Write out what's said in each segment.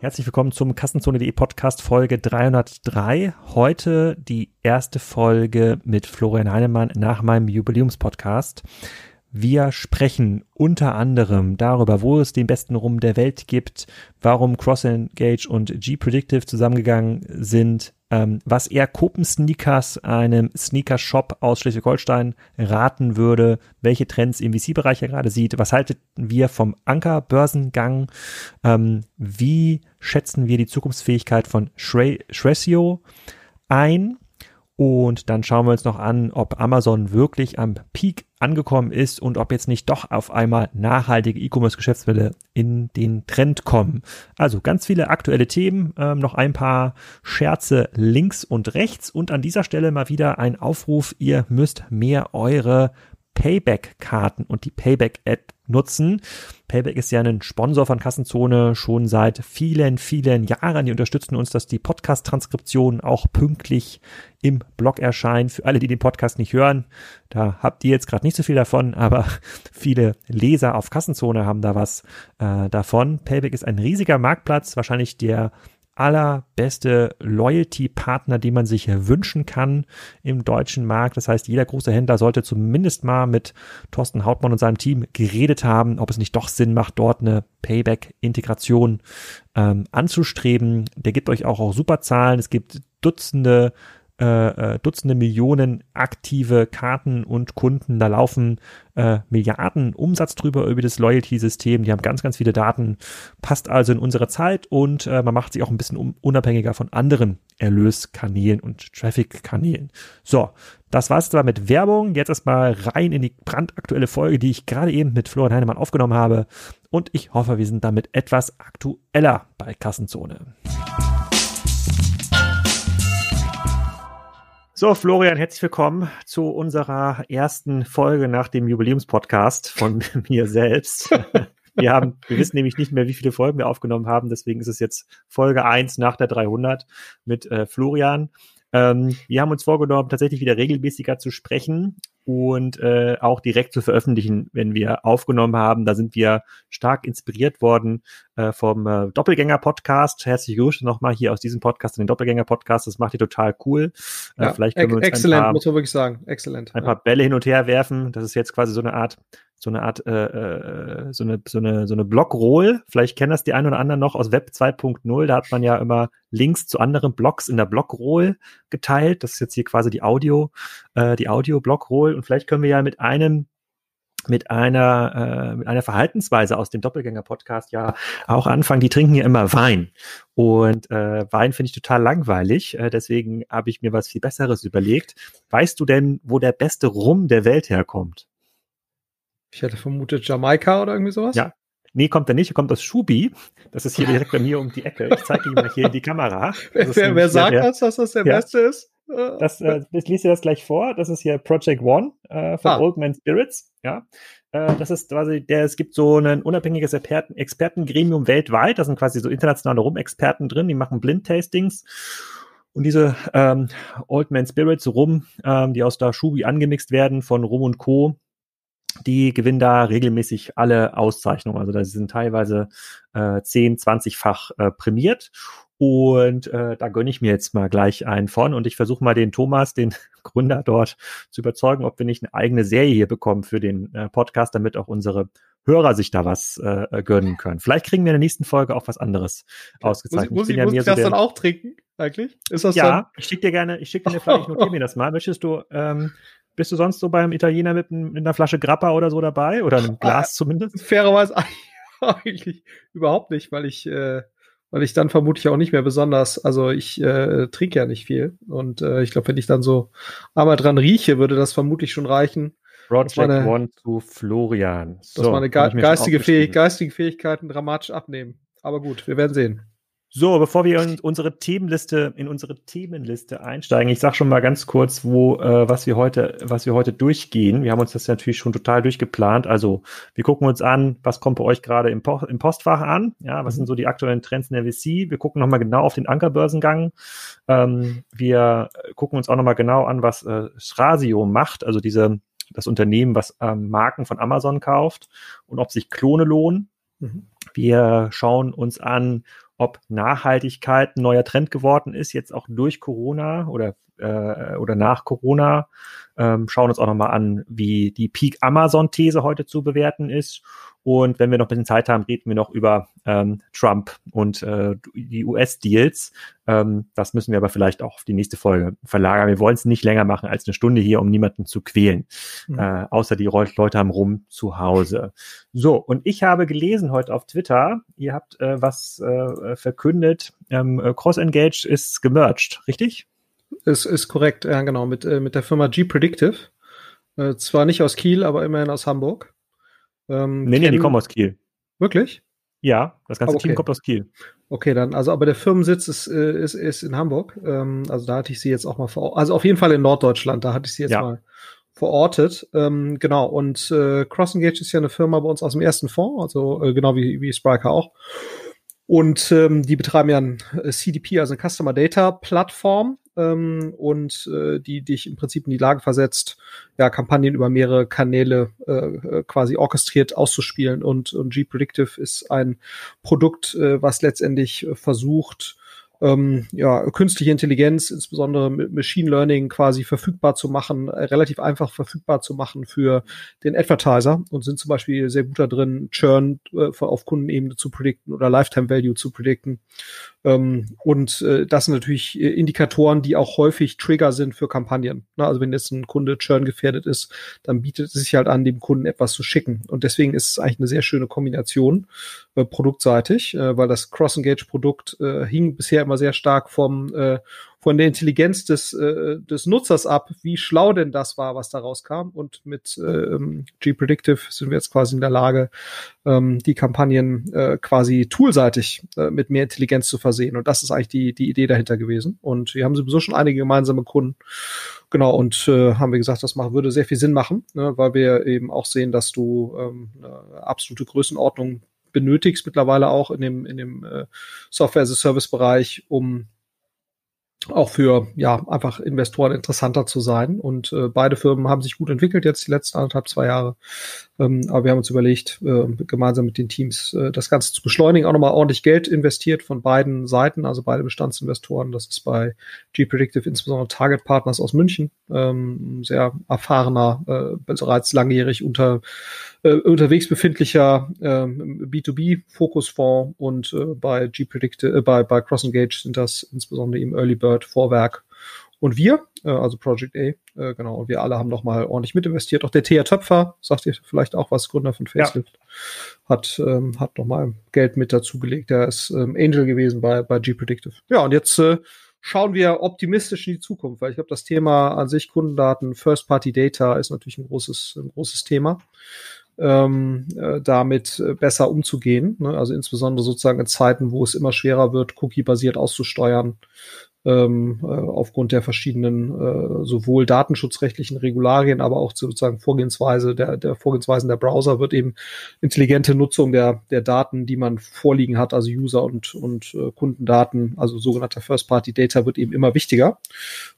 Herzlich willkommen zum Kassenzone.de Podcast Folge 303. Heute die erste Folge mit Florian Heinemann nach meinem Jubiläumspodcast. Wir sprechen unter anderem darüber, wo es den besten Rum der Welt gibt, warum CrossEngage und G-Predictive zusammengegangen sind, ähm, was er Kopen Sneakers, einem Sneaker-Shop aus Schleswig-Holstein, raten würde, welche Trends im VC-Bereich er gerade sieht, was halten wir vom Anker-Börsengang, ähm, wie schätzen wir die Zukunftsfähigkeit von Shresio ein? Und dann schauen wir uns noch an, ob Amazon wirklich am Peak angekommen ist und ob jetzt nicht doch auf einmal nachhaltige E-Commerce-Geschäftsmodelle in den Trend kommen. Also ganz viele aktuelle Themen, ähm, noch ein paar Scherze links und rechts und an dieser Stelle mal wieder ein Aufruf, ihr müsst mehr eure Payback-Karten und die Payback-App nutzen. Payback ist ja ein Sponsor von Kassenzone schon seit vielen, vielen Jahren. Die unterstützen uns, dass die Podcast-Transkriptionen auch pünktlich im Blog erscheinen. Für alle, die den Podcast nicht hören, da habt ihr jetzt gerade nicht so viel davon, aber viele Leser auf Kassenzone haben da was äh, davon. Payback ist ein riesiger Marktplatz, wahrscheinlich der allerbeste Loyalty-Partner, den man sich wünschen kann im deutschen Markt. Das heißt, jeder große Händler sollte zumindest mal mit Thorsten Hautmann und seinem Team geredet haben, ob es nicht doch Sinn macht, dort eine Payback-Integration ähm, anzustreben. Der gibt euch auch, auch super Zahlen. Es gibt Dutzende äh, äh, Dutzende Millionen aktive Karten und Kunden. Da laufen äh, Milliarden Umsatz drüber über das Loyalty-System. Die haben ganz, ganz viele Daten. Passt also in unsere Zeit und äh, man macht sich auch ein bisschen unabhängiger von anderen Erlöskanälen und Traffic-Kanälen. So, das war's aber mit Werbung. Jetzt erstmal rein in die brandaktuelle Folge, die ich gerade eben mit Florian Heinemann aufgenommen habe. Und ich hoffe, wir sind damit etwas aktueller bei Kassenzone. So, Florian, herzlich willkommen zu unserer ersten Folge nach dem Jubiläumspodcast von mir selbst. Wir haben, wir wissen nämlich nicht mehr, wie viele Folgen wir aufgenommen haben, deswegen ist es jetzt Folge eins nach der 300 mit äh, Florian. Ähm, wir haben uns vorgenommen, tatsächlich wieder regelmäßiger zu sprechen und äh, auch direkt zu veröffentlichen, wenn wir aufgenommen haben. Da sind wir stark inspiriert worden äh, vom äh, Doppelgänger-Podcast. Herzliche Grüße nochmal hier aus diesem Podcast in den Doppelgänger-Podcast. Das macht ihr total cool. Äh, ja, vielleicht können wir uns exzellent, ein paar, muss man wirklich sagen. Exzellent. Ein paar Bälle hin und her werfen. Das ist jetzt quasi so eine Art so eine Art, äh, äh, so eine, so eine, so eine Blockroll. Vielleicht kennen das die einen oder anderen noch aus Web 2.0. Da hat man ja immer Links zu anderen Blogs in der Blockroll geteilt. Das ist jetzt hier quasi die Audio, äh, die Audio-Blockroll. Und vielleicht können wir ja mit einem mit einer, äh, mit einer Verhaltensweise aus dem Doppelgänger-Podcast ja auch anfangen. Die trinken ja immer Wein. Und äh, Wein finde ich total langweilig. Äh, deswegen habe ich mir was viel Besseres überlegt. Weißt du denn, wo der beste Rum der Welt herkommt? Ich hätte vermutet Jamaika oder irgendwie sowas. Ja. Nee, kommt er nicht. Er kommt aus Schubi. Das ist hier direkt bei mir um die Ecke. Ich zeige ihm mal hier in die Kamera. wer, wer sagt das, dass das der ja, Beste ist? Das, äh, ich lese dir das gleich vor. Das ist hier Project One äh, von ah. Old Man Spirits. Ja. Äh, das ist quasi der, es gibt so ein unabhängiges Experten, Expertengremium weltweit. Da sind quasi so internationale Rum-Experten drin, die machen Blind-Tastings. Und diese ähm, Old Man Spirits Rum, ähm, die aus der Schubi angemixt werden von Rum und Co., die gewinnen da regelmäßig alle Auszeichnungen. Also da sind teilweise äh, 10, 20-fach äh, prämiert. Und äh, da gönne ich mir jetzt mal gleich einen von und ich versuche mal den Thomas, den Gründer dort, zu überzeugen, ob wir nicht eine eigene Serie hier bekommen für den äh, Podcast, damit auch unsere Hörer sich da was äh, gönnen können. Vielleicht kriegen wir in der nächsten Folge auch was anderes ausgezeichnet. Muss ich, muss ich, muss ich das so dann auch trinken, eigentlich? Ist das ja, dann? ich schicke dir gerne, ich schicke dir vielleicht, ich notiere mir das mal. Möchtest du ähm, bist du sonst so beim Italiener mit, mit einer Flasche Grappa oder so dabei? Oder einem Glas zumindest? Fairerweise eigentlich überhaupt nicht, weil ich, äh, weil ich dann vermutlich auch nicht mehr besonders, also ich äh, trinke ja nicht viel. Und äh, ich glaube, wenn ich dann so einmal dran rieche, würde das vermutlich schon reichen. Project meine, One zu Florian. So, dass meine ge geistige, Fähig geistige Fähigkeiten dramatisch abnehmen. Aber gut, wir werden sehen. So, bevor wir in unsere Themenliste, in unsere Themenliste einsteigen, ich sage schon mal ganz kurz, wo, äh, was wir heute, was wir heute durchgehen. Wir haben uns das natürlich schon total durchgeplant. Also, wir gucken uns an, was kommt bei euch gerade im, po im Postfach an? Ja, was sind so die aktuellen Trends in der VC? Wir gucken nochmal genau auf den Ankerbörsengang. Ähm, wir gucken uns auch nochmal genau an, was äh, Strasio macht, also diese, das Unternehmen, was ähm, Marken von Amazon kauft und ob sich Klone lohnen. Mhm. Wir schauen uns an, ob Nachhaltigkeit ein neuer Trend geworden ist, jetzt auch durch Corona oder, äh, oder nach Corona. Ähm, schauen uns auch nochmal an, wie die Peak Amazon-These heute zu bewerten ist und wenn wir noch ein bisschen Zeit haben, reden wir noch über ähm, Trump und äh, die US-Deals. Ähm, das müssen wir aber vielleicht auch auf die nächste Folge verlagern. Wir wollen es nicht länger machen als eine Stunde hier, um niemanden zu quälen. Mhm. Äh, außer die Leute haben rum zu Hause. So, und ich habe gelesen heute auf Twitter, ihr habt äh, was äh, verkündet. Ähm, Cross-Engage ist gemerged, richtig? Ist, ist korrekt, ja genau, mit, äh, mit der Firma G-Predictive. Äh, zwar nicht aus Kiel, aber immerhin aus Hamburg. Ähm, nee, nee, die kommen aus Kiel. Wirklich? Ja, das ganze okay. Team kommt aus Kiel. Okay, dann, also aber der Firmensitz ist, äh, ist, ist in Hamburg. Ähm, also da hatte ich sie jetzt auch mal vor, also auf jeden Fall in Norddeutschland, da hatte ich sie jetzt ja. mal verortet. Ähm, genau, und äh, CrossEngage ist ja eine Firma bei uns aus dem ersten Fonds, also äh, genau wie, wie Spriker auch. Und ähm, die betreiben ja ein äh, CDP, also eine Customer Data Plattform, ähm, und äh, die dich im Prinzip in die Lage versetzt, ja, Kampagnen über mehrere Kanäle äh, äh quasi orchestriert auszuspielen. Und, und G-Predictive ist ein Produkt, äh, was letztendlich versucht, ähm, ja, künstliche Intelligenz, insbesondere mit Machine Learning quasi verfügbar zu machen, äh, relativ einfach verfügbar zu machen für den Advertiser und sind zum Beispiel sehr gut da drin, Churn äh, auf Kundenebene zu predikten oder Lifetime Value zu predikten. Ähm, und äh, das sind natürlich äh, Indikatoren, die auch häufig Trigger sind für Kampagnen. Also wenn jetzt ein Kunde Churn gefährdet ist, dann bietet es sich halt an, dem Kunden etwas zu schicken. Und deswegen ist es eigentlich eine sehr schöne Kombination äh, produktseitig, äh, weil das Cross-Engage-Produkt äh, hing bisher immer sehr stark vom äh, von der Intelligenz des, äh, des Nutzers ab, wie schlau denn das war, was da rauskam. Und mit ähm, G-Predictive sind wir jetzt quasi in der Lage, ähm, die Kampagnen äh, quasi toolseitig äh, mit mehr Intelligenz zu versehen. Und das ist eigentlich die, die Idee dahinter gewesen. Und wir haben sowieso schon einige gemeinsame Kunden. Genau, und äh, haben wir gesagt, das macht, würde sehr viel Sinn machen, ne, weil wir eben auch sehen, dass du ähm, eine absolute Größenordnung benötigst mittlerweile auch in dem, in dem äh, Software-as-a-Service-Bereich, um auch für ja einfach Investoren interessanter zu sein. Und äh, beide Firmen haben sich gut entwickelt jetzt die letzten anderthalb, zwei Jahre. Ähm, aber wir haben uns überlegt, äh, gemeinsam mit den Teams äh, das Ganze zu beschleunigen, auch nochmal ordentlich Geld investiert von beiden Seiten, also beide Bestandsinvestoren. Das ist bei G-Predictive insbesondere Target Partners aus München, ähm, sehr erfahrener, äh, bereits langjährig unter äh, unterwegs befindlicher ähm, B2B-Fokusfonds und äh, bei G-Predictive, äh, bei, bei CrossEngage sind das insbesondere im Early Bird Vorwerk und wir, äh, also Project A, äh, genau, und wir alle haben noch mal ordentlich mit investiert. Auch der Thea Töpfer, sagt ihr vielleicht auch was, Gründer von Facelift, ja. hat, ähm, hat noch mal Geld mit dazugelegt. Der ist ähm, Angel gewesen bei, bei G-Predictive. Ja, und jetzt äh, schauen wir optimistisch in die Zukunft, weil ich glaube, das Thema an sich Kundendaten, First-Party-Data ist natürlich ein großes, ein großes Thema ähm, äh, damit äh, besser umzugehen. Ne? Also insbesondere sozusagen in Zeiten, wo es immer schwerer wird, cookie-basiert auszusteuern, ähm, äh, aufgrund der verschiedenen äh, sowohl datenschutzrechtlichen Regularien, aber auch sozusagen Vorgehensweise der, der Vorgehensweisen der Browser wird eben intelligente Nutzung der, der Daten, die man vorliegen hat, also User und, und äh, Kundendaten, also sogenannter First-Party-Data wird eben immer wichtiger.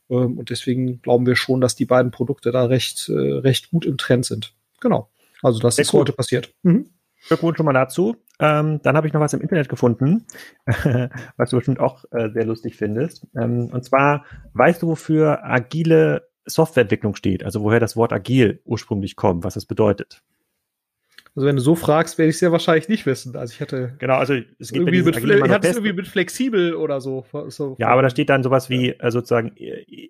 Ähm, und deswegen glauben wir schon, dass die beiden Produkte da recht, äh, recht gut im Trend sind. Genau. Also das Sehr ist gut. heute passiert. Mhm. Glückwunsch schon mal dazu. Ähm, dann habe ich noch was im Internet gefunden, was du bestimmt auch äh, sehr lustig findest. Ähm, und zwar, weißt du, wofür agile Softwareentwicklung steht? Also woher das Wort agil ursprünglich kommt, was es bedeutet? Also wenn du so fragst, werde ich es ja wahrscheinlich nicht wissen. Also ich hatte genau, also es geht irgendwie mit, ich hatte es irgendwie mit flexibel oder so. so. Ja, aber da steht dann sowas wie äh, sozusagen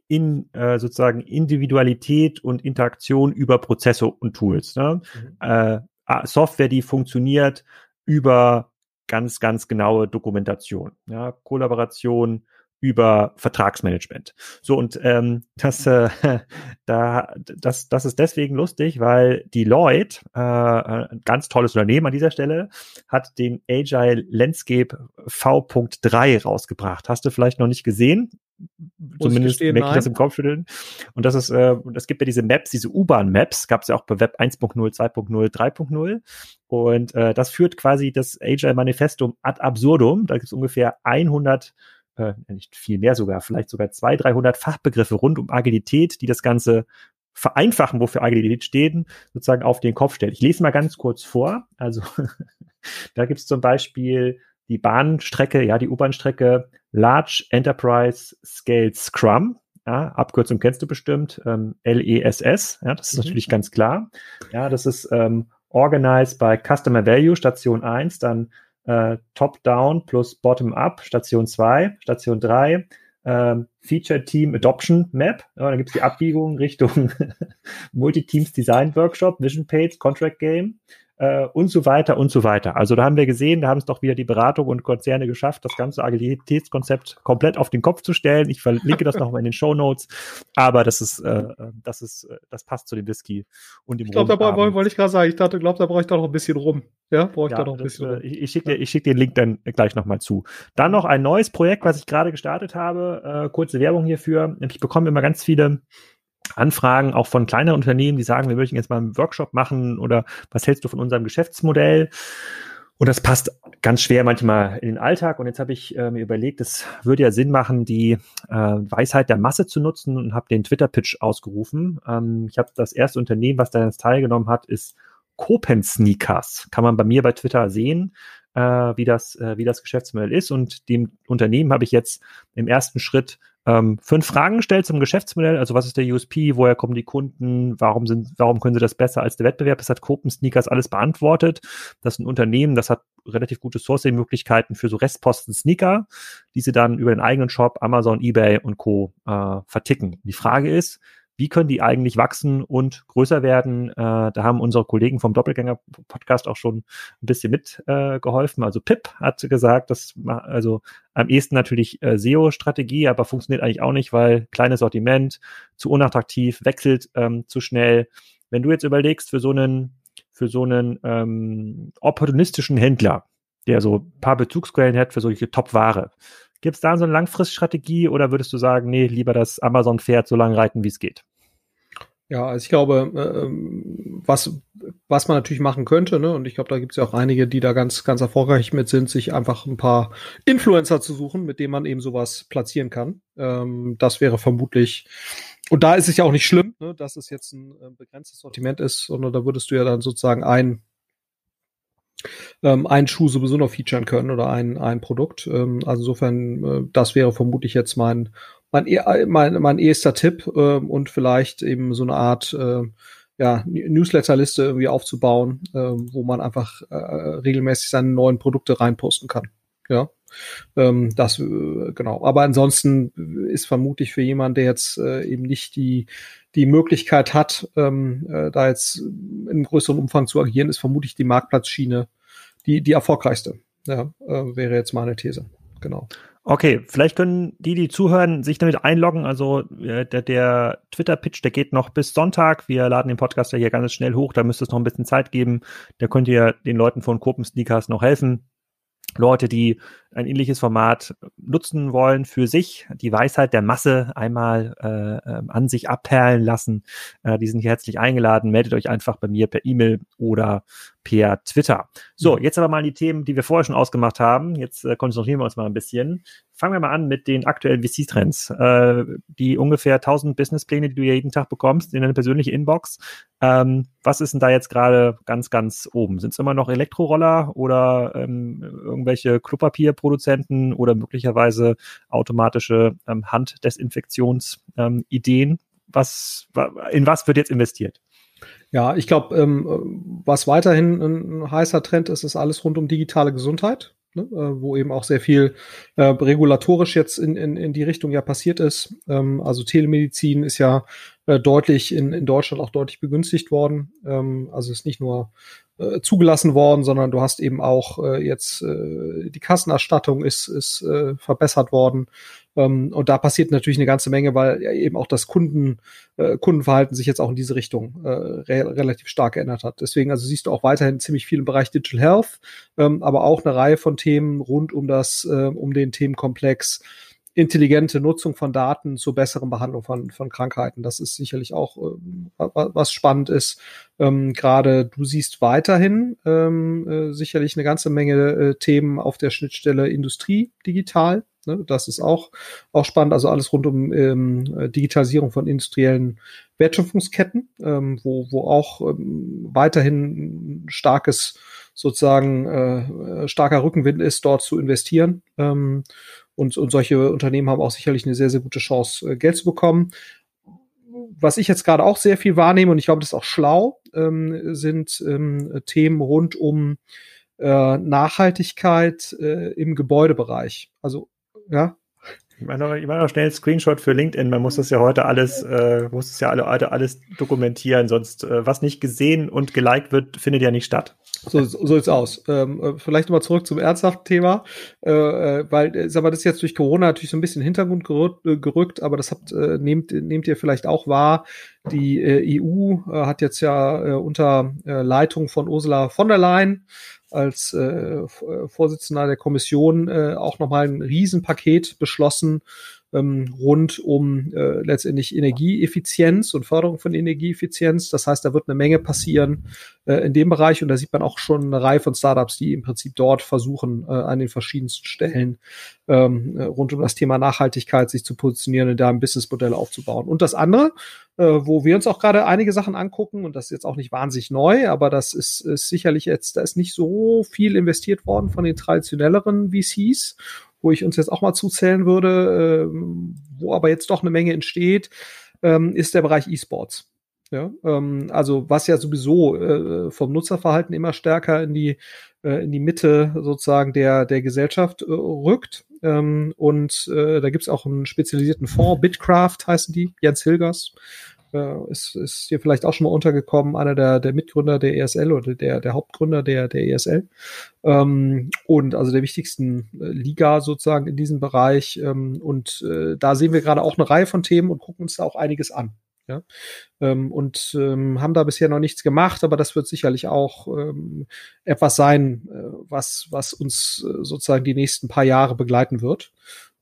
in äh, sozusagen Individualität und Interaktion über Prozesse und Tools. Ne? Mhm. Äh, Software, die funktioniert über ganz, ganz genaue Dokumentation, ja, Kollaboration, über Vertragsmanagement. So und ähm, das, äh, da, das, das ist deswegen lustig, weil Deloitte, äh, ein ganz tolles Unternehmen an dieser Stelle, hat den Agile Landscape V.3 rausgebracht. Hast du vielleicht noch nicht gesehen? Zumindest merke ich das im Kopfschütteln. Und das ist, äh, es gibt ja diese Maps, diese U-Bahn-Maps, gab es ja auch bei Web 1.0, 2.0, 3.0. Und äh, das führt quasi das Agile Manifestum ad absurdum. Da gibt es ungefähr 100 äh, nicht viel mehr sogar, vielleicht sogar 200, 300 Fachbegriffe rund um Agilität, die das Ganze vereinfachen, wofür Agilität steht, sozusagen auf den Kopf stellt. Ich lese mal ganz kurz vor. Also da gibt es zum Beispiel die Bahnstrecke, ja, die U-Bahn-Strecke Large Enterprise Scale Scrum. Ja, Abkürzung kennst du bestimmt, ähm, LESS, ja, das ist mhm. natürlich ganz klar. Ja, das ist ähm, Organized by Customer Value, Station 1, dann äh, Top-Down plus Bottom-Up, Station 2, Station 3, ähm, Feature Team Adoption Map. Ja, dann gibt es die Abbiegung Richtung Multi-Teams Design Workshop, Vision Page, Contract Game äh, und so weiter und so weiter. Also da haben wir gesehen, da haben es doch wieder die Beratung und Konzerne geschafft, das ganze Agilitätskonzept komplett auf den Kopf zu stellen. Ich verlinke das nochmal in den Show Notes, aber das ist, äh, das ist, äh, das passt zu dem Whisky und dem Ich glaube, da wollte ich gerade sagen, ich dachte, glaube, da brauche ich da noch ein bisschen rum. Ja, brauche ich ja, da noch ein das, bisschen rum. Ich, ich schicke dir, schick den Link dann gleich nochmal zu. Dann noch ein neues Projekt, was ich gerade gestartet habe. Äh, kurze Werbung hierfür. Ich bekomme immer ganz viele Anfragen auch von kleineren Unternehmen, die sagen, wir möchten jetzt mal einen Workshop machen oder was hältst du von unserem Geschäftsmodell? Und das passt ganz schwer manchmal in den Alltag. Und jetzt habe ich äh, mir überlegt, es würde ja Sinn machen, die äh, Weisheit der Masse zu nutzen und habe den Twitter-Pitch ausgerufen. Ähm, ich habe das erste Unternehmen, was da jetzt teilgenommen hat, ist Copen Sneakers. Kann man bei mir bei Twitter sehen, äh, wie, das, äh, wie das Geschäftsmodell ist. Und dem Unternehmen habe ich jetzt im ersten Schritt ähm, fünf Fragen gestellt zum Geschäftsmodell. Also was ist der USP? Woher kommen die Kunden? Warum sind, warum können sie das besser als der Wettbewerb? Das hat Copen Sneakers alles beantwortet. Das ist ein Unternehmen, das hat relativ gute Sourcing-Möglichkeiten für so Restposten Sneaker, die sie dann über den eigenen Shop, Amazon, eBay und Co. Äh, verticken. Die Frage ist, wie können die eigentlich wachsen und größer werden? Äh, da haben unsere Kollegen vom Doppelgänger-Podcast auch schon ein bisschen mitgeholfen. Äh, also Pip hat gesagt, das also am ehesten natürlich äh, SEO-Strategie, aber funktioniert eigentlich auch nicht, weil kleines Sortiment, zu unattraktiv, wechselt ähm, zu schnell. Wenn du jetzt überlegst, für so einen, für so einen ähm, opportunistischen Händler, der so ein paar Bezugsquellen hat für solche Top-Ware, Gibt es da so eine Langfriststrategie oder würdest du sagen, nee, lieber das Amazon-Pferd so lange reiten, wie es geht? Ja, also ich glaube, äh, ähm, was, was man natürlich machen könnte, ne, und ich glaube, da gibt es ja auch einige, die da ganz, ganz erfolgreich mit sind, sich einfach ein paar Influencer zu suchen, mit denen man eben sowas platzieren kann. Ähm, das wäre vermutlich, und da ist es ja auch nicht schlimm, ne, dass es jetzt ein äh, begrenztes Sortiment ist, sondern da würdest du ja dann sozusagen ein ähm, einen Schuh sowieso noch featuren können oder ein, ein Produkt. Ähm, also insofern, äh, das wäre vermutlich jetzt mein, mein, e, mein, mein erster Tipp äh, und vielleicht eben so eine Art äh, ja, Newsletterliste irgendwie aufzubauen, äh, wo man einfach äh, regelmäßig seine neuen Produkte reinposten kann. Ja, ähm, das äh, genau. Aber ansonsten ist vermutlich für jemanden, der jetzt äh, eben nicht die die Möglichkeit hat, ähm, äh, da jetzt in größerem Umfang zu agieren, ist vermutlich die Marktplatzschiene die die erfolgreichste. Ja, äh, wäre jetzt meine These. Genau. Okay, vielleicht können die, die zuhören, sich damit einloggen. Also äh, der, der Twitter-Pitch, der geht noch bis Sonntag. Wir laden den Podcast ja hier ganz schnell hoch. Da müsste es noch ein bisschen Zeit geben. Da könnt ihr den Leuten von Kopen Sneakers noch helfen. Leute, die ein ähnliches Format nutzen wollen für sich, die Weisheit der Masse einmal äh, ähm, an sich abperlen lassen, äh, die sind hier herzlich eingeladen. Meldet euch einfach bei mir per E-Mail oder per Twitter. So, mhm. jetzt aber mal die Themen, die wir vorher schon ausgemacht haben. Jetzt äh, konzentrieren wir uns mal ein bisschen. Fangen wir mal an mit den aktuellen VC-Trends. Äh, die ungefähr 1000 Businesspläne, die du jeden Tag bekommst in deine persönliche Inbox. Ähm, was ist denn da jetzt gerade ganz, ganz oben? Sind es immer noch Elektroroller oder ähm, irgendwelche Klopapierproduzenten oder möglicherweise automatische ähm, Handdesinfektionsideen? Was, in was wird jetzt investiert? Ja, ich glaube, ähm, was weiterhin ein heißer Trend ist, ist alles rund um digitale Gesundheit, ne, äh, wo eben auch sehr viel äh, regulatorisch jetzt in, in, in die Richtung ja passiert ist. Ähm, also Telemedizin ist ja äh, deutlich in, in Deutschland auch deutlich begünstigt worden. Ähm, also ist nicht nur äh, zugelassen worden, sondern du hast eben auch äh, jetzt äh, die Kassenerstattung ist, ist äh, verbessert worden. Ähm, und da passiert natürlich eine ganze Menge, weil ja eben auch das Kunden, äh, Kundenverhalten sich jetzt auch in diese Richtung äh, re relativ stark geändert hat. Deswegen also siehst du auch weiterhin ziemlich viel im Bereich Digital Health, ähm, aber auch eine Reihe von Themen rund um das, äh, um den Themenkomplex intelligente Nutzung von Daten zur besseren Behandlung von, von Krankheiten. Das ist sicherlich auch ähm, was spannend ist. Ähm, Gerade du siehst weiterhin ähm, äh, sicherlich eine ganze Menge äh, Themen auf der Schnittstelle Industrie digital. Ne? Das ist auch, auch spannend. Also alles rund um ähm, Digitalisierung von industriellen Wertschöpfungsketten, ähm, wo, wo auch ähm, weiterhin starkes sozusagen äh, starker Rückenwind ist, dort zu investieren. Ähm, und, und solche Unternehmen haben auch sicherlich eine sehr, sehr gute Chance, äh, Geld zu bekommen. Was ich jetzt gerade auch sehr viel wahrnehme, und ich glaube, das ist auch schlau, ähm, sind ähm, Themen rund um äh, Nachhaltigkeit äh, im Gebäudebereich. Also, ja, ich mache ich mach noch schnell einen Screenshot für LinkedIn. Man muss das ja heute alles, äh, muss es ja alle, heute alles dokumentieren, sonst äh, was nicht gesehen und geliked wird, findet ja nicht statt. So, so sieht's aus. Ähm, äh, vielleicht nochmal zurück zum ernsthaften Thema, äh, äh, weil, äh, sag mal, das ist jetzt durch Corona natürlich so ein bisschen in den Hintergrund gerückt, gerückt aber das habt, äh, nehmt, nehmt ihr vielleicht auch wahr. Die äh, EU äh, hat jetzt ja äh, unter äh, Leitung von Ursula von der Leyen als äh, Vorsitzender der Kommission äh, auch nochmal ein Riesenpaket beschlossen, ähm, rund um äh, letztendlich Energieeffizienz und Förderung von Energieeffizienz. Das heißt, da wird eine Menge passieren äh, in dem Bereich und da sieht man auch schon eine Reihe von Startups, die im Prinzip dort versuchen, äh, an den verschiedensten Stellen ähm, äh, rund um das Thema Nachhaltigkeit sich zu positionieren und da ein Businessmodell aufzubauen. Und das andere, äh, wo wir uns auch gerade einige Sachen angucken und das ist jetzt auch nicht wahnsinnig neu, aber das ist, ist sicherlich jetzt, da ist nicht so viel investiert worden von den traditionelleren VCs wo ich uns jetzt auch mal zuzählen würde, äh, wo aber jetzt doch eine Menge entsteht, ähm, ist der Bereich E-Sports. Ja, ähm, also was ja sowieso äh, vom Nutzerverhalten immer stärker in die äh, in die Mitte sozusagen der der Gesellschaft äh, rückt. Ähm, und äh, da gibt's auch einen spezialisierten Fonds, Bitcraft heißen die, Jens Hilgers, äh, ist, ist hier vielleicht auch schon mal untergekommen, einer der, der Mitgründer der ESL oder der, der Hauptgründer der, der ESL. Ähm, und also der wichtigsten äh, Liga sozusagen in diesem Bereich. Ähm, und äh, da sehen wir gerade auch eine Reihe von Themen und gucken uns da auch einiges an. Ja, ähm, und ähm, haben da bisher noch nichts gemacht, aber das wird sicherlich auch ähm, etwas sein, äh, was, was uns äh, sozusagen die nächsten paar Jahre begleiten wird,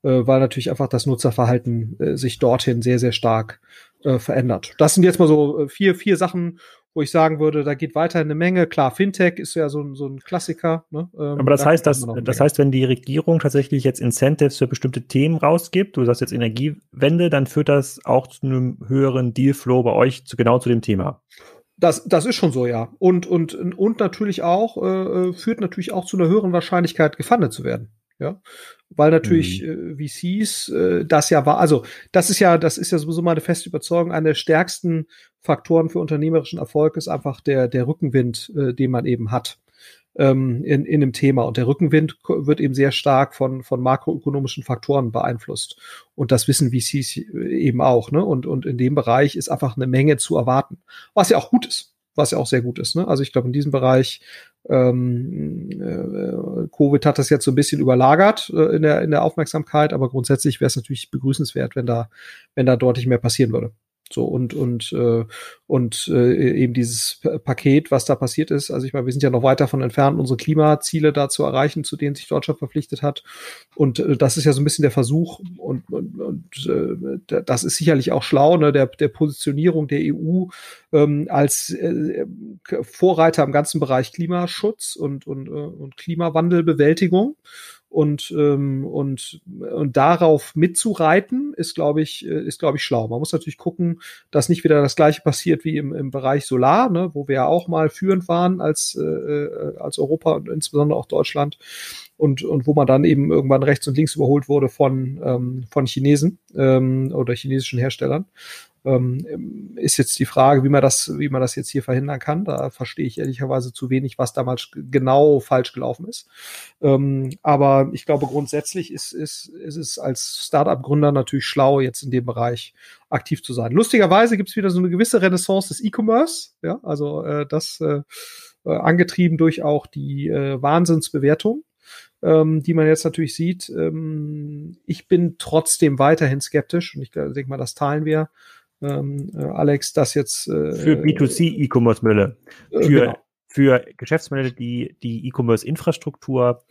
äh, weil natürlich einfach das Nutzerverhalten äh, sich dorthin sehr, sehr stark äh, verändert. Das sind jetzt mal so äh, vier, vier Sachen, wo ich sagen würde, da geht weiter eine Menge. Klar, Fintech ist ja so, so ein Klassiker. Ne? Ähm, Aber das da heißt, dass, das heißt, wenn die Regierung tatsächlich jetzt Incentives für bestimmte Themen rausgibt, du sagst jetzt Energiewende, dann führt das auch zu einem höheren Dealflow bei euch zu genau zu dem Thema. Das, das ist schon so, ja. Und, und, und natürlich auch, äh, äh führt natürlich auch zu einer höheren Wahrscheinlichkeit, gefundet zu werden. Ja, weil natürlich mhm. äh, VCs äh, das ja war. Also das ist ja, das ist ja sowieso meine feste Überzeugung. Einer der stärksten Faktoren für unternehmerischen Erfolg ist einfach der der Rückenwind, äh, den man eben hat ähm, in in dem Thema. Und der Rückenwind wird eben sehr stark von von makroökonomischen Faktoren beeinflusst. Und das wissen VCs eben auch. Ne? Und und in dem Bereich ist einfach eine Menge zu erwarten, was ja auch gut ist was ja auch sehr gut ist. Ne? Also ich glaube, in diesem Bereich ähm, äh, Covid hat das jetzt so ein bisschen überlagert äh, in, der, in der Aufmerksamkeit, aber grundsätzlich wäre es natürlich begrüßenswert, wenn da, wenn da deutlich mehr passieren würde. So und und äh, und äh, eben dieses Paket, was da passiert ist. Also ich meine, wir sind ja noch weit davon entfernt, unsere Klimaziele da zu erreichen, zu denen sich Deutschland verpflichtet hat. Und äh, das ist ja so ein bisschen der Versuch und, und, und äh, das ist sicherlich auch schlau, ne, der der Positionierung der EU ähm, als äh, Vorreiter im ganzen Bereich Klimaschutz und und, äh, und Klimawandelbewältigung und ähm, und und darauf mitzureiten ist glaube ich äh, ist glaube ich schlau. Man muss natürlich gucken, dass nicht wieder das gleiche passiert wie im, im Bereich Solar, ne, wo wir ja auch mal führend waren als äh, äh, als Europa und insbesondere auch Deutschland und und wo man dann eben irgendwann rechts und links überholt wurde von ähm, von Chinesen ähm, oder chinesischen Herstellern ähm, ist jetzt die Frage, wie man das, wie man das jetzt hier verhindern kann. Da verstehe ich ehrlicherweise zu wenig, was damals genau falsch gelaufen ist. Ähm, aber ich glaube, grundsätzlich ist, ist, ist es als Startup-Gründer natürlich schlau, jetzt in dem Bereich aktiv zu sein. Lustigerweise gibt es wieder so eine gewisse Renaissance des E-Commerce, ja, also äh, das äh, äh, angetrieben durch auch die äh, Wahnsinnsbewertung ähm, die man jetzt natürlich sieht. Ähm, ich bin trotzdem weiterhin skeptisch und ich denke mal, das teilen wir, ähm, äh, Alex, das jetzt äh, für B2C E-Commerce-Modelle, äh, für, genau. für Geschäftsmodelle, die die E-Commerce-Infrastruktur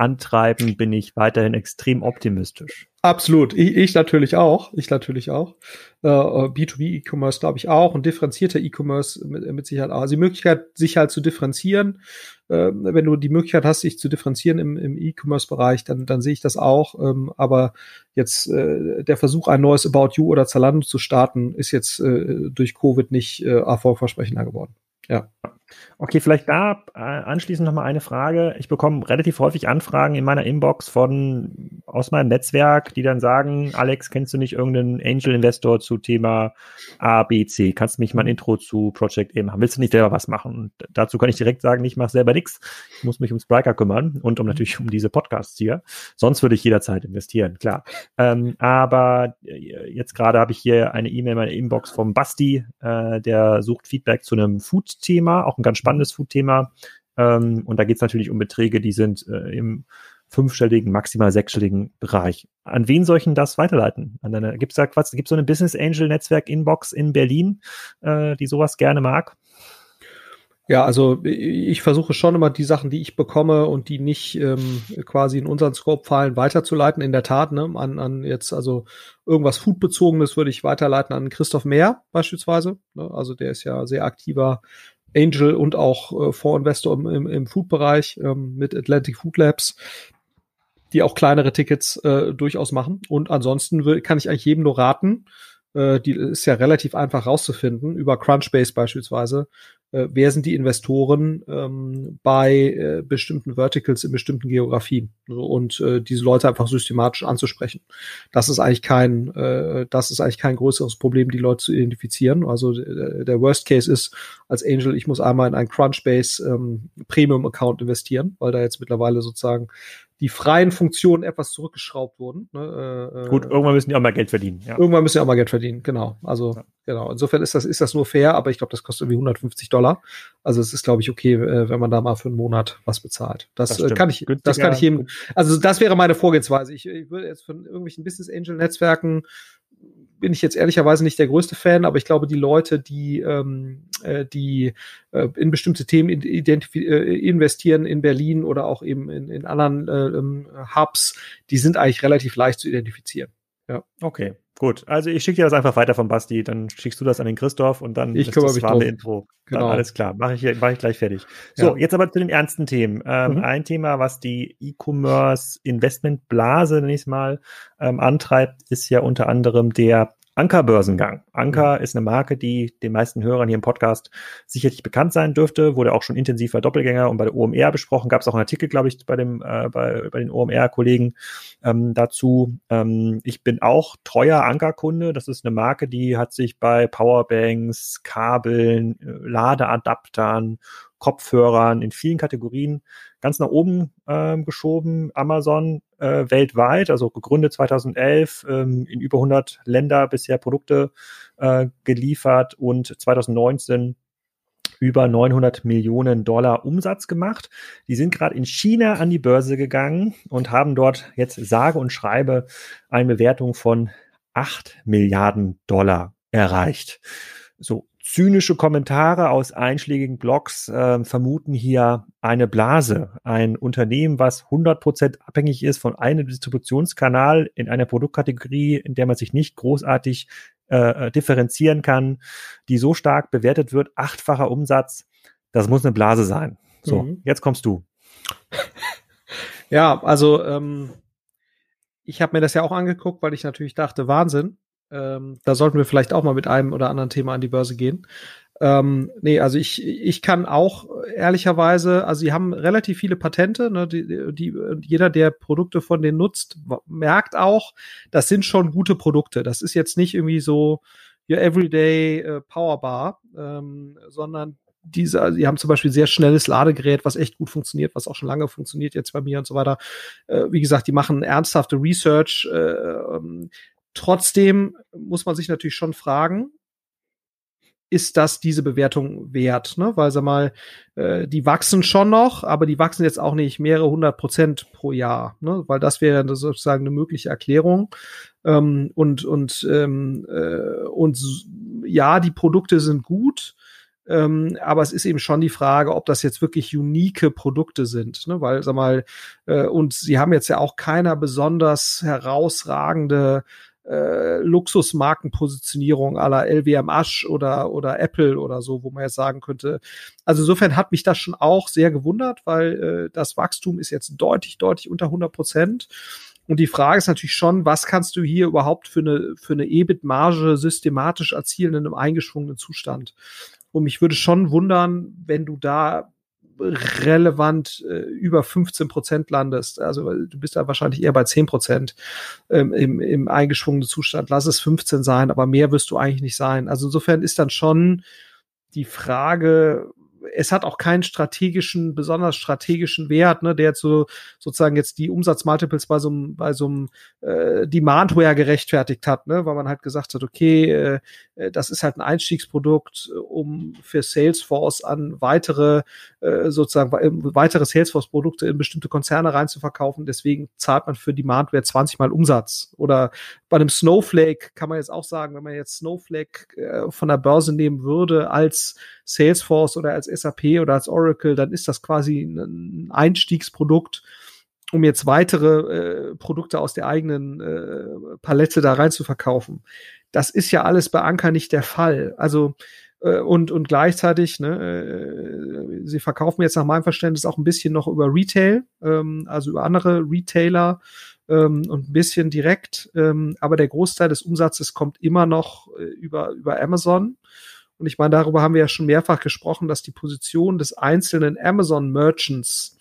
antreiben, bin ich weiterhin extrem optimistisch. Absolut. Ich, ich natürlich auch. Ich natürlich auch. Äh, B2B-E-Commerce glaube ich auch und differenzierter E-Commerce mit, mit Sicherheit auch. Also die Möglichkeit, sich halt zu differenzieren, äh, wenn du die Möglichkeit hast, sich zu differenzieren im, im E-Commerce-Bereich, dann, dann sehe ich das auch. Ähm, aber jetzt äh, der Versuch, ein neues About You oder Zalando zu starten, ist jetzt äh, durch Covid nicht äh, erfolgversprechender geworden. Ja. Okay, vielleicht da äh, anschließend nochmal eine Frage. Ich bekomme relativ häufig Anfragen in meiner Inbox von aus meinem Netzwerk, die dann sagen, Alex, kennst du nicht irgendeinen Angel Investor zu Thema A, B, C? Kannst du mich mal ein Intro zu Project A machen? Willst du nicht selber was machen? Und dazu kann ich direkt sagen, ich mache selber nichts. Ich muss mich um Spriker kümmern und um natürlich um diese Podcasts hier. Sonst würde ich jederzeit investieren, klar. Ähm, aber äh, jetzt gerade habe ich hier eine E-Mail in meiner Inbox vom Basti, äh, der sucht Feedback zu einem Food-Thema, auch ein ganz spannendes Food-Thema. Ähm, und da geht es natürlich um Beträge, die sind äh, im fünfstelligen, maximal sechsstelligen Bereich. An wen soll ich denn das weiterleiten? Gibt es da was, gibt so eine Business Angel Netzwerk Inbox in Berlin, äh, die sowas gerne mag? Ja, also ich versuche schon immer die Sachen, die ich bekomme und die nicht ähm, quasi in unseren Scope fallen, weiterzuleiten. In der Tat, ne, an, an jetzt also irgendwas Foodbezogenes würde ich weiterleiten an Christoph Mehr beispielsweise. Ne? Also der ist ja sehr aktiver Angel und auch äh, Vorinvestor im, im, im Food-Bereich ähm, mit Atlantic Food Labs, die auch kleinere Tickets äh, durchaus machen. Und ansonsten will, kann ich eigentlich jedem nur raten, äh, die ist ja relativ einfach rauszufinden, über Crunchbase beispielsweise, äh, wer sind die Investoren ähm, bei äh, bestimmten Verticals in bestimmten Geografien so, und äh, diese Leute einfach systematisch anzusprechen. Das ist eigentlich kein, äh, das ist eigentlich kein größeres Problem, die Leute zu identifizieren. Also äh, der Worst Case ist als Angel, ich muss einmal in einen Crunchbase ähm, Premium Account investieren, weil da jetzt mittlerweile sozusagen die freien Funktionen etwas zurückgeschraubt wurden. Ne? Äh, Gut, irgendwann müssen die auch mal Geld verdienen. Ja. Irgendwann müssen die auch mal Geld verdienen, genau. Also ja. genau. Insofern ist das ist das nur fair, aber ich glaube, das kostet irgendwie 150 Dollar. Also es ist, glaube ich, okay, äh, wenn man da mal für einen Monat was bezahlt. Das, das äh, kann ich, Günstiger, das kann ich jedem. Also das wäre meine Vorgehensweise. Ich, ich würde jetzt von irgendwelchen Business Angel Netzwerken bin ich jetzt ehrlicherweise nicht der größte Fan, aber ich glaube, die Leute, die, ähm, äh, die äh, in bestimmte Themen äh, investieren in Berlin oder auch eben in, in anderen äh, ähm, Hubs, die sind eigentlich relativ leicht zu identifizieren. Ja. Okay, gut. Also ich schicke dir das einfach weiter von Basti, dann schickst du das an den Christoph und dann ich ist das warme. Intro. Genau. Dann alles klar, mache ich, mach ich gleich fertig. So, ja. jetzt aber zu den ernsten Themen. Ähm, mhm. Ein Thema, was die E-Commerce Investmentblase, nenne ich mal, ähm, antreibt, ist ja unter anderem der Anker-Börsengang. Anker ist eine Marke, die den meisten Hörern hier im Podcast sicherlich bekannt sein dürfte, wurde auch schon intensiv bei Doppelgänger und bei der OMR besprochen. Gab es auch einen Artikel, glaube ich, bei dem äh, bei, bei den OMR-Kollegen ähm, dazu. Ähm, ich bin auch treuer Anker-Kunde. Das ist eine Marke, die hat sich bei Powerbanks, Kabeln, äh, Ladeadaptern Kopfhörern in vielen Kategorien ganz nach oben ähm, geschoben. Amazon äh, weltweit, also gegründet 2011, ähm, in über 100 Länder bisher Produkte äh, geliefert und 2019 über 900 Millionen Dollar Umsatz gemacht. Die sind gerade in China an die Börse gegangen und haben dort jetzt sage und schreibe eine Bewertung von 8 Milliarden Dollar erreicht. So, zynische Kommentare aus einschlägigen Blogs äh, vermuten hier eine Blase, ein Unternehmen, was 100% abhängig ist von einem Distributionskanal in einer Produktkategorie, in der man sich nicht großartig äh, differenzieren kann, die so stark bewertet wird, achtfacher Umsatz, das muss eine Blase sein. So, mhm. jetzt kommst du. Ja, also ähm, ich habe mir das ja auch angeguckt, weil ich natürlich dachte, Wahnsinn, ähm, da sollten wir vielleicht auch mal mit einem oder anderen Thema an die Börse gehen. Ähm, nee, also ich, ich kann auch ehrlicherweise, also sie haben relativ viele Patente, ne, die, die, jeder, der Produkte von denen nutzt, merkt auch, das sind schon gute Produkte. Das ist jetzt nicht irgendwie so your everyday äh, Powerbar, ähm, sondern diese, also die haben zum Beispiel sehr schnelles Ladegerät, was echt gut funktioniert, was auch schon lange funktioniert jetzt bei mir und so weiter. Äh, wie gesagt, die machen ernsthafte Research. Äh, ähm, Trotzdem muss man sich natürlich schon fragen, ist das diese Bewertung wert? Ne? Weil sag mal, äh, die wachsen schon noch, aber die wachsen jetzt auch nicht mehrere hundert Prozent pro Jahr, ne? weil das wäre sozusagen eine mögliche Erklärung. Ähm, und und ähm, äh, und ja, die Produkte sind gut, Ähm, aber es ist eben schon die Frage, ob das jetzt wirklich unique Produkte sind, ne? weil, sag mal, äh, und sie haben jetzt ja auch keiner besonders herausragende äh, Luxusmarkenpositionierung aller LWMH oder, oder Apple oder so, wo man jetzt sagen könnte. Also insofern hat mich das schon auch sehr gewundert, weil äh, das Wachstum ist jetzt deutlich, deutlich unter 100 Prozent. Und die Frage ist natürlich schon, was kannst du hier überhaupt für eine, für eine EBIT-Marge systematisch erzielen in einem eingeschwungenen Zustand? Und mich würde schon wundern, wenn du da relevant äh, über 15 Prozent landest. Also du bist da wahrscheinlich eher bei 10 Prozent ähm, im, im eingeschwungenen Zustand. Lass es 15 sein, aber mehr wirst du eigentlich nicht sein. Also insofern ist dann schon die Frage, es hat auch keinen strategischen, besonders strategischen Wert, ne, der jetzt so sozusagen jetzt die Umsatzmultiples bei so einem, bei so einem äh, Demandware gerechtfertigt hat, ne, weil man halt gesagt hat, okay, äh, äh das ist halt ein Einstiegsprodukt, um für Salesforce an weitere äh, sozusagen weitere Salesforce-Produkte in bestimmte Konzerne reinzuverkaufen. Deswegen zahlt man für Demandware 20 mal Umsatz. Oder bei einem Snowflake kann man jetzt auch sagen, wenn man jetzt Snowflake äh, von der Börse nehmen würde als Salesforce oder als SAP oder als Oracle, dann ist das quasi ein Einstiegsprodukt, um jetzt weitere äh, Produkte aus der eigenen äh, Palette da rein zu verkaufen. Das ist ja alles bei Anker nicht der Fall. Also äh, und, und gleichzeitig, ne, äh, sie verkaufen jetzt nach meinem Verständnis auch ein bisschen noch über Retail, ähm, also über andere Retailer ähm, und ein bisschen direkt, ähm, aber der Großteil des Umsatzes kommt immer noch äh, über, über Amazon. Und ich meine, darüber haben wir ja schon mehrfach gesprochen, dass die Position des einzelnen Amazon Merchants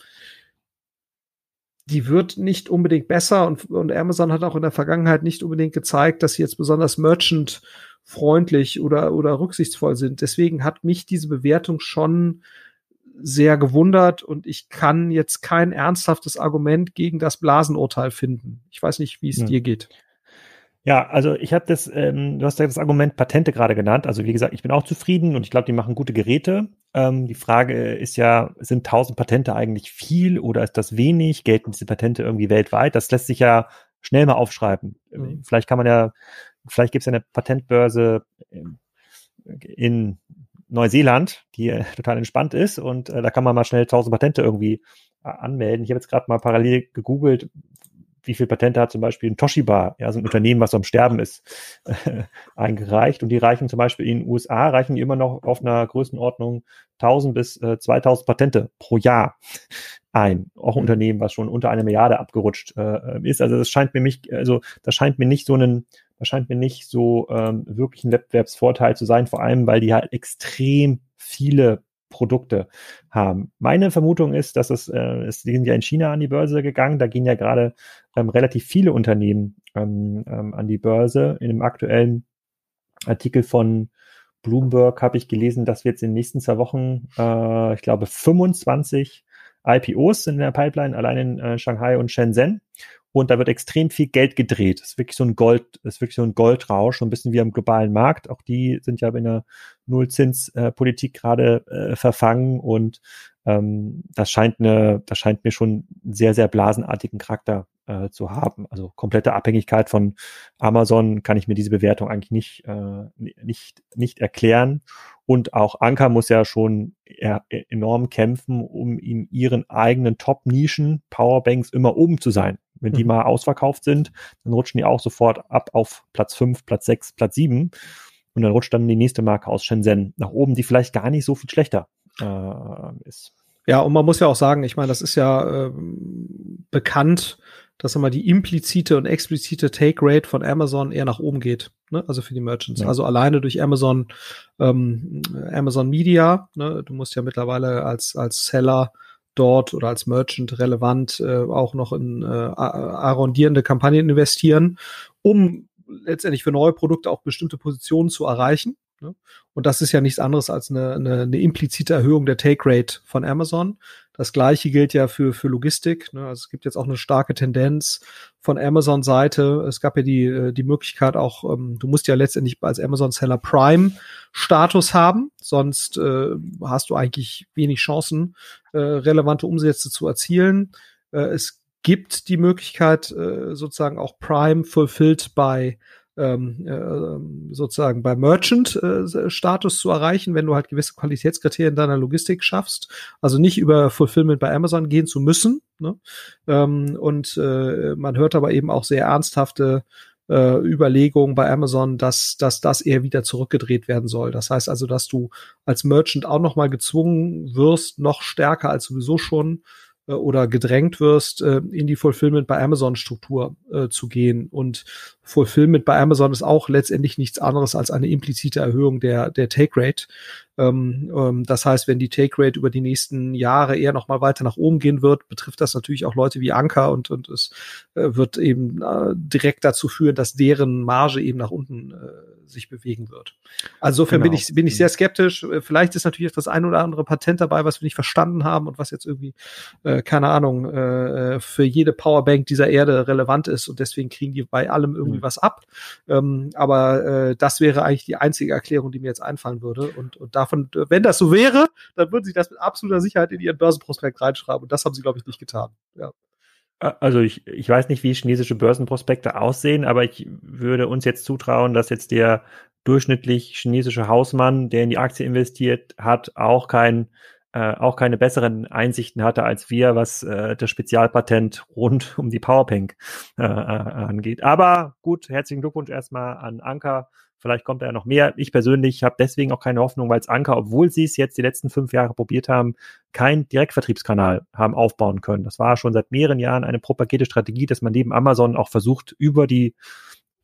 die wird nicht unbedingt besser und, und Amazon hat auch in der Vergangenheit nicht unbedingt gezeigt, dass sie jetzt besonders Merchant freundlich oder, oder rücksichtsvoll sind. Deswegen hat mich diese Bewertung schon sehr gewundert und ich kann jetzt kein ernsthaftes Argument gegen das Blasenurteil finden. Ich weiß nicht, wie es hm. dir geht. Ja, also ich habe das, ähm, du hast ja das Argument Patente gerade genannt. Also wie gesagt, ich bin auch zufrieden und ich glaube, die machen gute Geräte. Ähm, die Frage ist ja, sind 1000 Patente eigentlich viel oder ist das wenig? Gelten diese Patente irgendwie weltweit? Das lässt sich ja schnell mal aufschreiben. Mhm. Vielleicht kann man ja, vielleicht gibt es ja eine Patentbörse in Neuseeland, die äh, total entspannt ist und äh, da kann man mal schnell 1000 Patente irgendwie äh, anmelden. Ich habe jetzt gerade mal parallel gegoogelt, wie viel Patente hat zum Beispiel ein Toshiba, ja, so ein Unternehmen, was am Sterben ist, äh, eingereicht. Und die reichen zum Beispiel in den USA, reichen die immer noch auf einer Größenordnung 1000 bis äh, 2000 Patente pro Jahr ein. Auch ein Unternehmen, was schon unter eine Milliarde abgerutscht äh, ist. Also das scheint mir nicht, also das scheint mir nicht so einen, das scheint mir nicht so ähm, wirklich ein Wettbewerbsvorteil zu sein, vor allem, weil die halt extrem viele Produkte haben. Meine Vermutung ist, dass es, äh, es sind ja in China an die Börse gegangen, da gehen ja gerade ähm, relativ viele Unternehmen ähm, ähm, an die Börse. In dem aktuellen Artikel von Bloomberg habe ich gelesen, dass wir jetzt in den nächsten zwei Wochen, äh, ich glaube, 25 IPOs sind in der Pipeline, allein in äh, Shanghai und Shenzhen und da wird extrem viel Geld gedreht. Das ist wirklich so ein Gold, ist wirklich so ein Goldrausch, so ein bisschen wie am globalen Markt. Auch die sind ja in einer Nullzinspolitik gerade äh, verfangen und ähm, das scheint eine, das scheint mir schon einen sehr, sehr blasenartigen Charakter äh, zu haben. Also komplette Abhängigkeit von Amazon kann ich mir diese Bewertung eigentlich nicht, äh, nicht, nicht erklären. Und auch Anker muss ja schon eher, enorm kämpfen, um in ihren eigenen Top-Nischen Powerbanks immer oben zu sein. Wenn die mhm. mal ausverkauft sind, dann rutschen die auch sofort ab auf Platz 5, Platz 6, Platz 7. Und dann rutscht dann die nächste Marke aus Shenzhen nach oben, die vielleicht gar nicht so viel schlechter äh, ist. Ja, und man muss ja auch sagen, ich meine, das ist ja äh, bekannt, dass immer die implizite und explizite Take Rate von Amazon eher nach oben geht, ne? also für die Merchants. Ja. Also alleine durch Amazon, ähm, Amazon Media, ne? du musst ja mittlerweile als, als Seller dort oder als Merchant relevant äh, auch noch in äh, arrondierende Kampagnen investieren, um letztendlich für neue Produkte auch bestimmte Positionen zu erreichen. Ne? Und das ist ja nichts anderes als eine, eine, eine implizite Erhöhung der Take Rate von Amazon. Das gleiche gilt ja für, für Logistik. Ne? Also es gibt jetzt auch eine starke Tendenz von Amazon-Seite. Es gab ja die, äh, die Möglichkeit auch, ähm, du musst ja letztendlich als Amazon-Seller Prime-Status haben, sonst äh, hast du eigentlich wenig Chancen, äh, relevante Umsätze zu erzielen. Äh, es gibt die Möglichkeit, äh, sozusagen auch Prime fulfilled by ähm, äh, sozusagen bei Merchant-Status äh, zu erreichen, wenn du halt gewisse Qualitätskriterien deiner Logistik schaffst. Also nicht über Fulfillment bei Amazon gehen zu müssen. Ne? Ähm, und äh, man hört aber eben auch sehr ernsthafte äh, Überlegungen bei Amazon, dass, dass das eher wieder zurückgedreht werden soll. Das heißt also, dass du als Merchant auch noch mal gezwungen wirst, noch stärker als sowieso schon äh, oder gedrängt wirst, äh, in die Fulfillment bei Amazon Struktur äh, zu gehen. Und Fulfillment bei Amazon ist auch letztendlich nichts anderes als eine implizite Erhöhung der, der Take Rate. Ähm, ähm, das heißt, wenn die Take Rate über die nächsten Jahre eher noch mal weiter nach oben gehen wird, betrifft das natürlich auch Leute wie Anker und, und es wird eben direkt dazu führen, dass deren Marge eben nach unten sich bewegen wird. Also insofern genau. bin ich bin ich sehr skeptisch. Äh, vielleicht ist natürlich das ein oder andere Patent dabei, was wir nicht verstanden haben und was jetzt irgendwie äh, keine Ahnung äh, für jede Powerbank dieser Erde relevant ist und deswegen kriegen die bei allem irgendwie mhm. was ab. Ähm, aber äh, das wäre eigentlich die einzige Erklärung, die mir jetzt einfallen würde und und davon, wenn das so wäre, dann würden sie das mit absoluter Sicherheit in ihren Börsenprospekt reinschreiben. Und das haben sie, glaube ich, nicht getan. Ja. Also ich, ich weiß nicht, wie chinesische Börsenprospekte aussehen, aber ich würde uns jetzt zutrauen, dass jetzt der durchschnittlich chinesische Hausmann, der in die Aktie investiert hat, auch kein äh, auch keine besseren Einsichten hatte als wir, was äh, das Spezialpatent rund um die Powerbank äh, äh, angeht. Aber gut, herzlichen Glückwunsch erstmal an Anker Vielleicht kommt da ja noch mehr. Ich persönlich habe deswegen auch keine Hoffnung, weil es Anker, obwohl sie es jetzt die letzten fünf Jahre probiert haben, keinen Direktvertriebskanal haben aufbauen können. Das war schon seit mehreren Jahren eine propagierte Strategie, dass man neben Amazon auch versucht, über die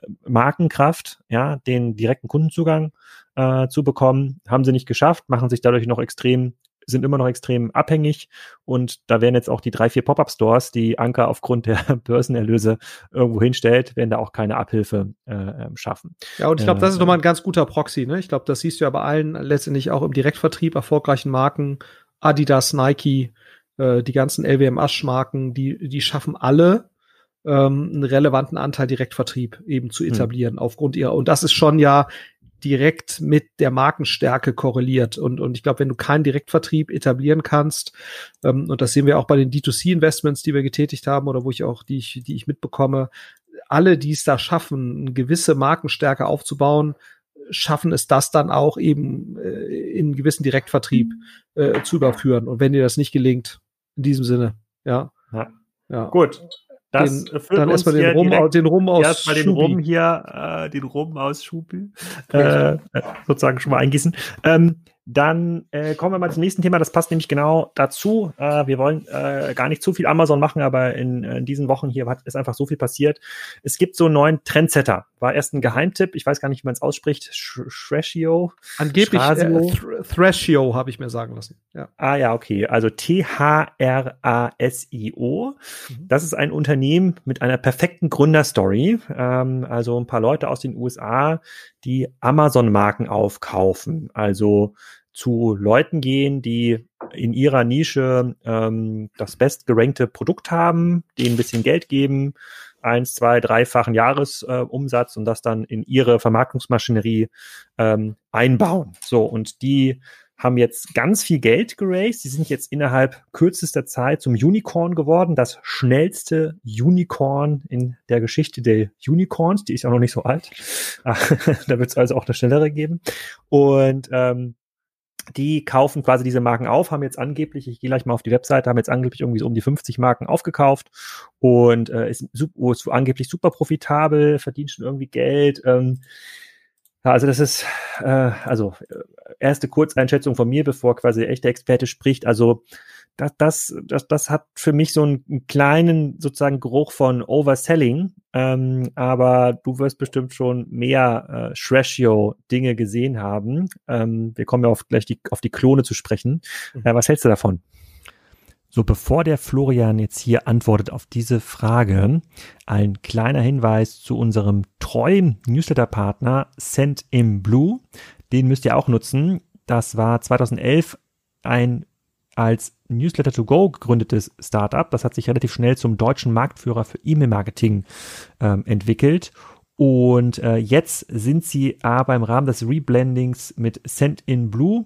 äh, Markenkraft, ja, den direkten Kundenzugang äh, zu bekommen. Haben sie nicht geschafft, machen sich dadurch noch extrem sind immer noch extrem abhängig und da werden jetzt auch die drei, vier Pop-Up-Stores, die Anker aufgrund der Börsenerlöse irgendwo hinstellt, werden da auch keine Abhilfe äh, ähm, schaffen. Ja, und ich glaube, das ist äh, nochmal ein ganz guter Proxy. Ne? Ich glaube, das siehst du ja bei allen letztendlich auch im Direktvertrieb erfolgreichen Marken, Adidas, Nike, äh, die ganzen LWM-Asch-Marken, die, die schaffen alle, ähm, einen relevanten Anteil Direktvertrieb eben zu hm. etablieren hm. aufgrund ihrer und das ist schon ja direkt mit der Markenstärke korreliert. Und, und ich glaube, wenn du keinen Direktvertrieb etablieren kannst, ähm, und das sehen wir auch bei den D2C-Investments, die wir getätigt haben oder wo ich auch, die ich, die ich mitbekomme, alle, die es da schaffen, eine gewisse Markenstärke aufzubauen, schaffen es das dann auch eben äh, in gewissen Direktvertrieb äh, zu überführen. Und wenn dir das nicht gelingt, in diesem Sinne, ja. Ja. ja. Gut. Das den, dann erstmal den Rum, direkt, den Rum aus erstmal den Rum hier, äh, den Rum aus Schubi, äh, sozusagen schon mal eingießen. Ähm, dann äh, kommen wir mal zum nächsten Thema. Das passt nämlich genau dazu. Äh, wir wollen äh, gar nicht zu viel Amazon machen, aber in, in diesen Wochen hier hat, ist einfach so viel passiert. Es gibt so einen neuen Trendsetter. War erst ein Geheimtipp. Ich weiß gar nicht, wie man es ausspricht. Thrashio. Angeblich äh, Th Thrashio habe ich mir sagen lassen. Ja. Ah ja, okay. Also T-H-R-A-S-I-O. Mhm. Das ist ein Unternehmen mit einer perfekten Gründerstory. Ähm, also ein paar Leute aus den USA, die Amazon-Marken aufkaufen. Also zu Leuten gehen, die in ihrer Nische ähm, das bestgerankte Produkt haben, denen ein bisschen Geld geben, eins, zwei, dreifachen Jahresumsatz äh, und das dann in ihre Vermarktungsmaschinerie ähm, einbauen. So, und die haben jetzt ganz viel Geld geraced. Sie sind jetzt innerhalb kürzester Zeit zum Unicorn geworden, das schnellste Unicorn in der Geschichte der Unicorns. Die ist ja noch nicht so alt. da wird es also auch eine schnellere geben. Und ähm, die kaufen quasi diese Marken auf, haben jetzt angeblich, ich gehe gleich mal auf die Webseite, haben jetzt angeblich irgendwie so um die 50 Marken aufgekauft und äh, ist, oh, ist angeblich super profitabel, verdient schon irgendwie Geld. Ähm, also das ist äh, also äh, erste Kurzeinschätzung von mir, bevor quasi der echte Experte spricht. Also das, das, das, das hat für mich so einen kleinen sozusagen Geruch von Overselling, ähm, aber du wirst bestimmt schon mehr äh, Shrashio-Dinge gesehen haben. Ähm, wir kommen ja auf, gleich die, auf die Klone zu sprechen. Mhm. Äh, was hältst du davon? So, bevor der Florian jetzt hier antwortet auf diese Frage, ein kleiner Hinweis zu unserem treuen Newsletter-Partner Send im Blue. Den müsst ihr auch nutzen. Das war 2011 ein als Newsletter to Go gegründetes Startup. Das hat sich relativ schnell zum deutschen Marktführer für E-Mail-Marketing ähm, entwickelt. Und äh, jetzt sind sie aber im Rahmen des Reblendings mit Send in Blue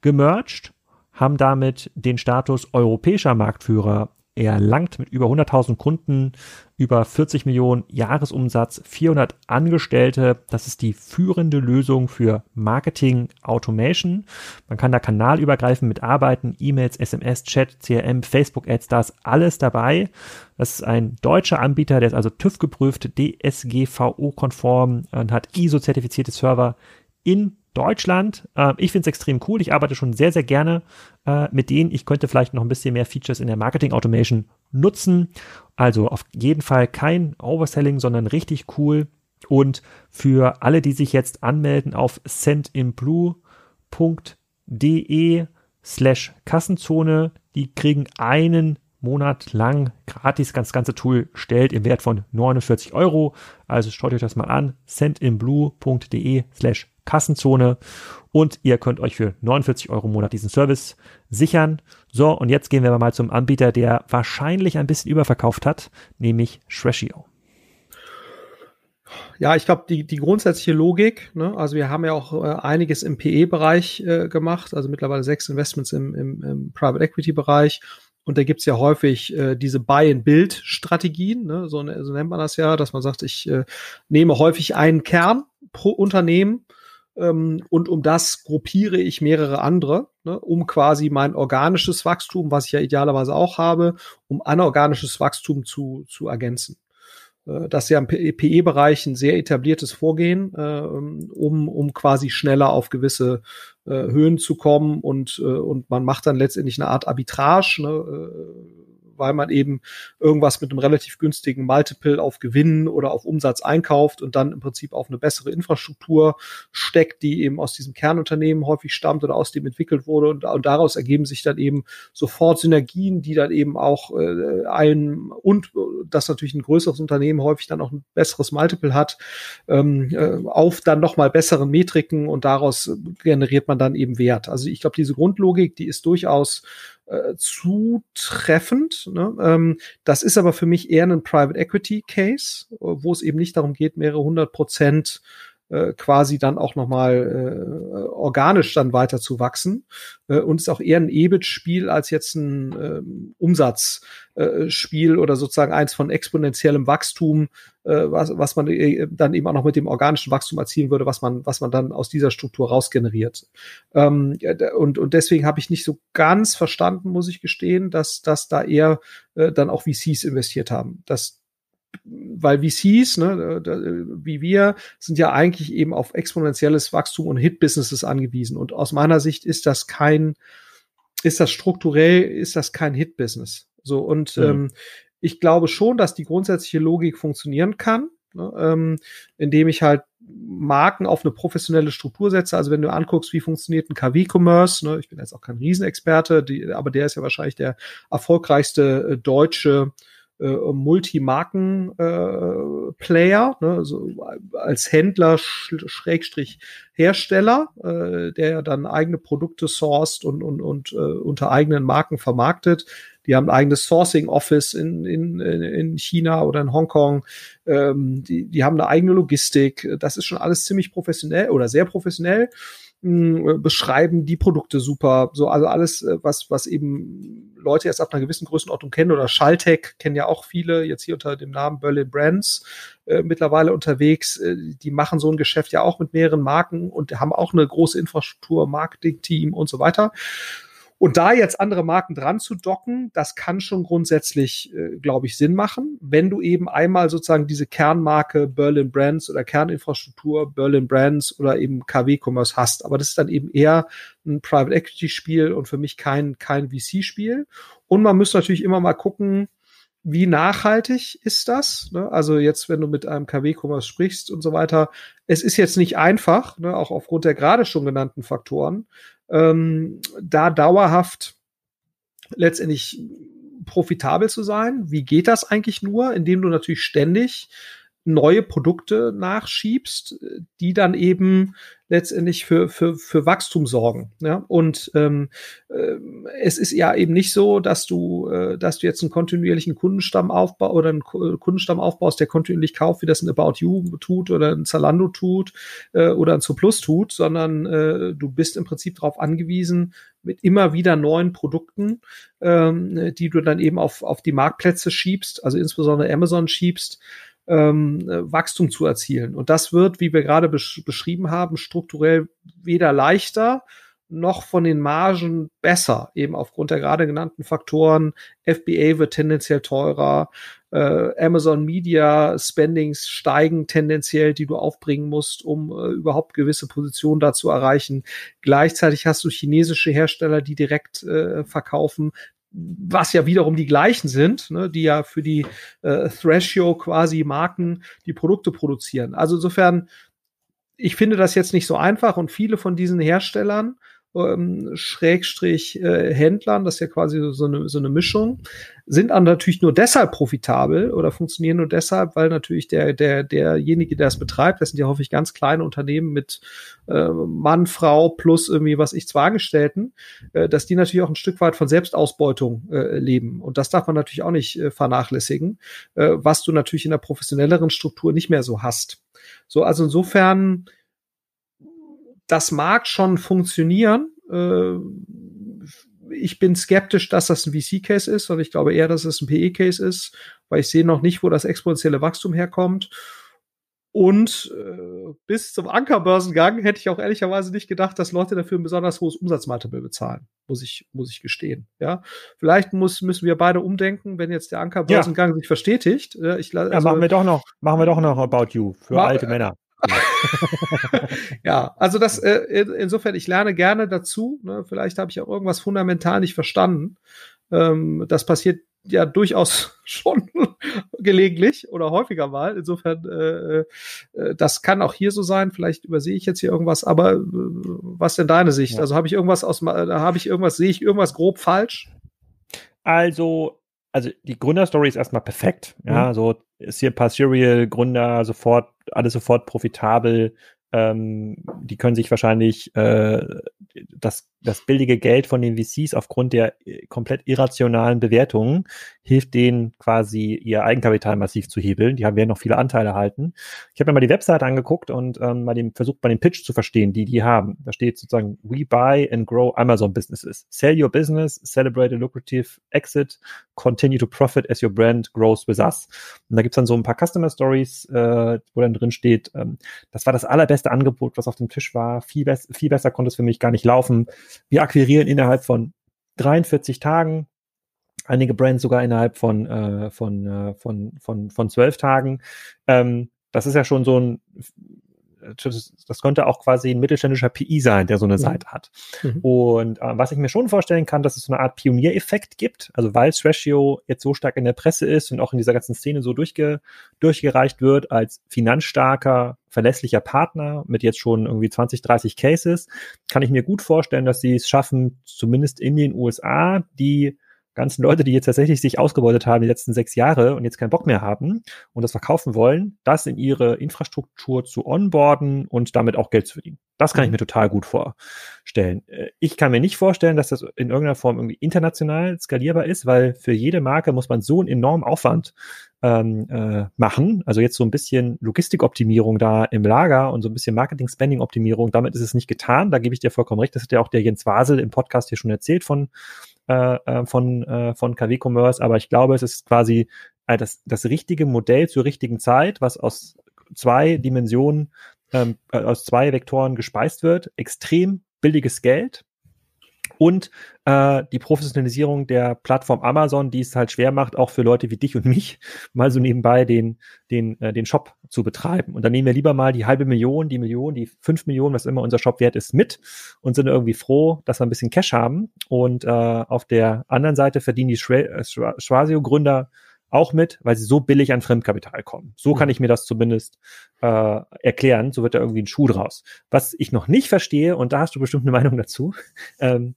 gemerged, haben damit den Status europäischer Marktführer erlangt mit über 100.000 Kunden, über 40 Millionen Jahresumsatz, 400 Angestellte. Das ist die führende Lösung für Marketing Automation. Man kann da kanalübergreifend mitarbeiten, E-Mails, SMS, Chat, CRM, Facebook Ads, da ist alles dabei. Das ist ein deutscher Anbieter, der ist also TÜV geprüft, DSGVO-konform und hat ISO-zertifizierte Server in Deutschland. Äh, ich finde es extrem cool. Ich arbeite schon sehr, sehr gerne äh, mit denen. Ich könnte vielleicht noch ein bisschen mehr Features in der Marketing Automation nutzen. Also auf jeden Fall kein Overselling, sondern richtig cool. Und für alle, die sich jetzt anmelden auf sendinblue.de slash Kassenzone, die kriegen einen Monat lang gratis das ganze Tool stellt im Wert von 49 Euro. Also schaut euch das mal an, sendinblue.de slash Kassenzone und ihr könnt euch für 49 Euro im Monat diesen Service sichern. So, und jetzt gehen wir mal zum Anbieter, der wahrscheinlich ein bisschen überverkauft hat, nämlich Shrashio. Ja, ich glaube, die, die grundsätzliche Logik, ne, also wir haben ja auch äh, einiges im PE-Bereich äh, gemacht, also mittlerweile sechs Investments im, im, im Private Equity-Bereich. Und da gibt's ja häufig äh, diese Buy-and-Build-Strategien, ne, so, so nennt man das ja, dass man sagt, ich äh, nehme häufig einen Kern pro Unternehmen und um das gruppiere ich mehrere andere, ne, um quasi mein organisches Wachstum, was ich ja idealerweise auch habe, um anorganisches Wachstum zu, zu ergänzen. Äh, das ist ja im PE-Bereich ein sehr etabliertes Vorgehen, äh, um, um quasi schneller auf gewisse äh, Höhen zu kommen und, und man macht dann letztendlich eine Art Arbitrage. Ne, weil man eben irgendwas mit einem relativ günstigen Multiple auf Gewinn oder auf Umsatz einkauft und dann im Prinzip auf eine bessere Infrastruktur steckt, die eben aus diesem Kernunternehmen häufig stammt oder aus dem entwickelt wurde und, und daraus ergeben sich dann eben sofort Synergien, die dann eben auch äh, ein und das natürlich ein größeres Unternehmen häufig dann auch ein besseres Multiple hat, ähm, äh, auf dann nochmal besseren Metriken und daraus generiert man dann eben Wert. Also ich glaube, diese Grundlogik, die ist durchaus äh, zutreffend. Ne? Ähm, das ist aber für mich eher ein Private Equity Case, wo es eben nicht darum geht, mehrere hundert Prozent äh, quasi dann auch nochmal äh, organisch dann weiter zu wachsen. Äh, und ist auch eher ein EBIT-Spiel als jetzt ein ähm, Umsatzspiel äh, oder sozusagen eins von exponentiellem Wachstum, äh, was, was man äh, dann eben auch noch mit dem organischen Wachstum erzielen würde, was man, was man dann aus dieser Struktur rausgeneriert. Ähm, und, und deswegen habe ich nicht so ganz verstanden, muss ich gestehen, dass, dass da eher äh, dann auch VCs investiert haben. Das, weil VCs, ne, wie wir, sind ja eigentlich eben auf exponentielles Wachstum und Hit-Businesses angewiesen. Und aus meiner Sicht ist das kein, ist das strukturell, ist das kein Hit-Business. So, und mhm. ähm, ich glaube schon, dass die grundsätzliche Logik funktionieren kann, ne, ähm, indem ich halt Marken auf eine professionelle Struktur setze. Also wenn du anguckst, wie funktioniert ein KW-Commerce, ne, ich bin jetzt auch kein Riesenexperte, die, aber der ist ja wahrscheinlich der erfolgreichste äh, deutsche äh, Multimarken-Player, äh, ne, also als Händler Schrägstrich Hersteller, äh, der dann eigene Produkte sourced und, und, und äh, unter eigenen Marken vermarktet. Die haben ein eigenes Sourcing Office in, in, in China oder in Hongkong. Ähm, die, die haben eine eigene Logistik. Das ist schon alles ziemlich professionell oder sehr professionell. Äh, beschreiben die Produkte super. So, also alles, äh, was, was eben Leute erst ab einer gewissen Größenordnung kennen oder Schalltech kennen ja auch viele, jetzt hier unter dem Namen Berlin Brands äh, mittlerweile unterwegs. Äh, die machen so ein Geschäft ja auch mit mehreren Marken und haben auch eine große Infrastruktur, Marketing-Team und so weiter. Und da jetzt andere Marken dran zu docken, das kann schon grundsätzlich, äh, glaube ich, Sinn machen, wenn du eben einmal sozusagen diese Kernmarke Berlin Brands oder Kerninfrastruktur Berlin Brands oder eben KW Commerce hast. Aber das ist dann eben eher ein Private Equity Spiel und für mich kein, kein VC Spiel. Und man muss natürlich immer mal gucken, wie nachhaltig ist das? Ne? Also jetzt, wenn du mit einem KW-Commerce sprichst und so weiter, es ist jetzt nicht einfach, ne? auch aufgrund der gerade schon genannten Faktoren, ähm, da dauerhaft letztendlich profitabel zu sein. Wie geht das eigentlich nur? Indem du natürlich ständig neue Produkte nachschiebst, die dann eben letztendlich für, für, für Wachstum sorgen. Ja? Und ähm, äh, es ist ja eben nicht so, dass du, äh, dass du jetzt einen kontinuierlichen Kundenstamm aufbaust oder einen Kundenstamm aufbaust, der kontinuierlich kauft, wie das ein About You tut oder ein Zalando tut äh, oder ein Zuplus tut, sondern äh, du bist im Prinzip darauf angewiesen, mit immer wieder neuen Produkten, ähm, die du dann eben auf, auf die Marktplätze schiebst, also insbesondere Amazon schiebst, ähm, Wachstum zu erzielen. Und das wird, wie wir gerade besch beschrieben haben, strukturell weder leichter noch von den Margen besser, eben aufgrund der gerade genannten Faktoren. FBA wird tendenziell teurer, äh, Amazon Media Spendings steigen tendenziell, die du aufbringen musst, um äh, überhaupt gewisse Positionen da zu erreichen. Gleichzeitig hast du chinesische Hersteller, die direkt äh, verkaufen was ja wiederum die gleichen sind, ne, die ja für die äh, Thrashio quasi Marken die Produkte produzieren. Also insofern, ich finde das jetzt nicht so einfach und viele von diesen Herstellern ähm, Schrägstrich äh, Händlern, das ist ja quasi so eine, so eine Mischung, sind dann natürlich nur deshalb profitabel oder funktionieren nur deshalb, weil natürlich der, der, derjenige, der es betreibt, das sind ja häufig ganz kleine Unternehmen mit äh, Mann, Frau plus irgendwie was ich zwei Angestellten, äh, dass die natürlich auch ein Stück weit von Selbstausbeutung äh, leben. Und das darf man natürlich auch nicht äh, vernachlässigen, äh, was du natürlich in der professionelleren Struktur nicht mehr so hast. So, also insofern, das mag schon funktionieren. Äh, ich bin skeptisch, dass das ein VC-Case ist, und ich glaube eher, dass es ein PE-Case ist, weil ich sehe noch nicht, wo das exponentielle Wachstum herkommt. Und äh, bis zum Ankerbörsengang hätte ich auch ehrlicherweise nicht gedacht, dass Leute dafür ein besonders hohes Umsatzmultiple bezahlen, muss ich, muss ich gestehen. Ja, vielleicht muss, müssen wir beide umdenken, wenn jetzt der Ankerbörsengang ja. sich verstetigt. Ich, also, ja, machen wir doch noch, machen wir doch noch About You für alte Männer. ja, also das äh, insofern, ich lerne gerne dazu. Ne? Vielleicht habe ich auch irgendwas fundamental nicht verstanden. Ähm, das passiert ja durchaus schon gelegentlich oder häufiger mal. Insofern, äh, äh, das kann auch hier so sein. Vielleicht übersehe ich jetzt hier irgendwas, aber äh, was denn deine Sicht? Ja. Also habe ich irgendwas aus, da habe ich irgendwas, sehe ich irgendwas grob falsch? Also also die Gründerstory ist erstmal perfekt. Ja, mhm. so ist hier ein paar Serial-Gründer sofort, alles sofort profitabel, ähm, die können sich wahrscheinlich äh, das, das billige Geld von den VCs aufgrund der äh, komplett irrationalen Bewertungen hilft denen quasi ihr Eigenkapital massiv zu hebeln. Die haben werden noch viele Anteile halten. Ich habe mir mal die Webseite angeguckt und ähm, mal den, versucht mal den Pitch zu verstehen, die die haben. Da steht sozusagen We buy and grow Amazon businesses. Sell your business, celebrate a lucrative exit, continue to profit as your brand grows with us. Und da gibt's dann so ein paar Customer Stories, äh, wo dann drin steht, ähm, das war das allerbeste beste Angebot, was auf dem Tisch war. Viel, be viel besser konnte es für mich gar nicht laufen. Wir akquirieren innerhalb von 43 Tagen, einige Brands sogar innerhalb von, äh, von, äh, von, von, von 12 Tagen. Ähm, das ist ja schon so ein das könnte auch quasi ein mittelständischer PI sein, der so eine mhm. Seite hat. Mhm. Und äh, was ich mir schon vorstellen kann, dass es so eine Art Pioniereffekt gibt, also weil Thrashio jetzt so stark in der Presse ist und auch in dieser ganzen Szene so durchge durchgereicht wird als finanzstarker, verlässlicher Partner mit jetzt schon irgendwie 20, 30 Cases, kann ich mir gut vorstellen, dass sie es schaffen, zumindest in den USA, die ganzen Leute, die jetzt tatsächlich sich ausgebeutet haben die letzten sechs Jahre und jetzt keinen Bock mehr haben und das verkaufen wollen, das in ihre Infrastruktur zu onboarden und damit auch Geld zu verdienen. Das kann ich mhm. mir total gut vorstellen. Äh, ich kann mir nicht vorstellen, dass das in irgendeiner Form irgendwie international skalierbar ist, weil für jede Marke muss man so einen enormen Aufwand ähm, äh, machen. Also jetzt so ein bisschen Logistikoptimierung da im Lager und so ein bisschen Marketing-Spending-Optimierung. Damit ist es nicht getan. Da gebe ich dir vollkommen recht. Das hat ja auch der Jens Wasel im Podcast hier schon erzählt von äh, äh, von, äh, von KW Commerce, aber ich glaube, es ist quasi äh, das, das richtige Modell zur richtigen Zeit, was aus zwei Dimensionen, ähm, äh, aus zwei Vektoren gespeist wird. Extrem billiges Geld, und äh, die Professionalisierung der Plattform Amazon, die es halt schwer macht, auch für Leute wie dich und mich, mal so nebenbei den, den, äh, den Shop zu betreiben. Und dann nehmen wir lieber mal die halbe Million, die Million, die fünf Millionen, was immer unser Shop wert ist, mit und sind irgendwie froh, dass wir ein bisschen Cash haben. Und äh, auf der anderen Seite verdienen die Schwasio-Gründer auch mit, weil sie so billig an Fremdkapital kommen. So kann mhm. ich mir das zumindest äh, erklären. So wird da irgendwie ein Schuh draus. Was ich noch nicht verstehe, und da hast du bestimmt eine Meinung dazu, ähm,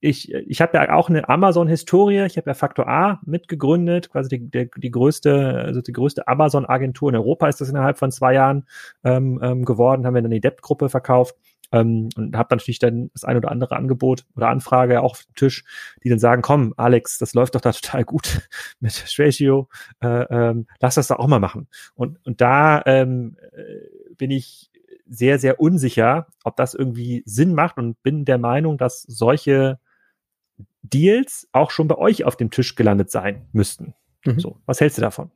ich, ich habe ja auch eine Amazon-Historie. Ich habe ja Faktor A mitgegründet, quasi die, die, die größte, also die größte Amazon-Agentur in Europa ist das innerhalb von zwei Jahren ähm, ähm, geworden. Haben wir dann die Debt-Gruppe verkauft ähm, und habe dann natürlich dann das ein oder andere Angebot oder Anfrage auch auf dem Tisch, die dann sagen, komm, Alex, das läuft doch da total gut mit Ratio, äh, ähm, lass das doch auch mal machen. Und, und da ähm, äh, bin ich sehr, sehr unsicher, ob das irgendwie Sinn macht und bin der Meinung, dass solche Deals auch schon bei euch auf dem Tisch gelandet sein müssten. Mhm. So, was hältst du davon?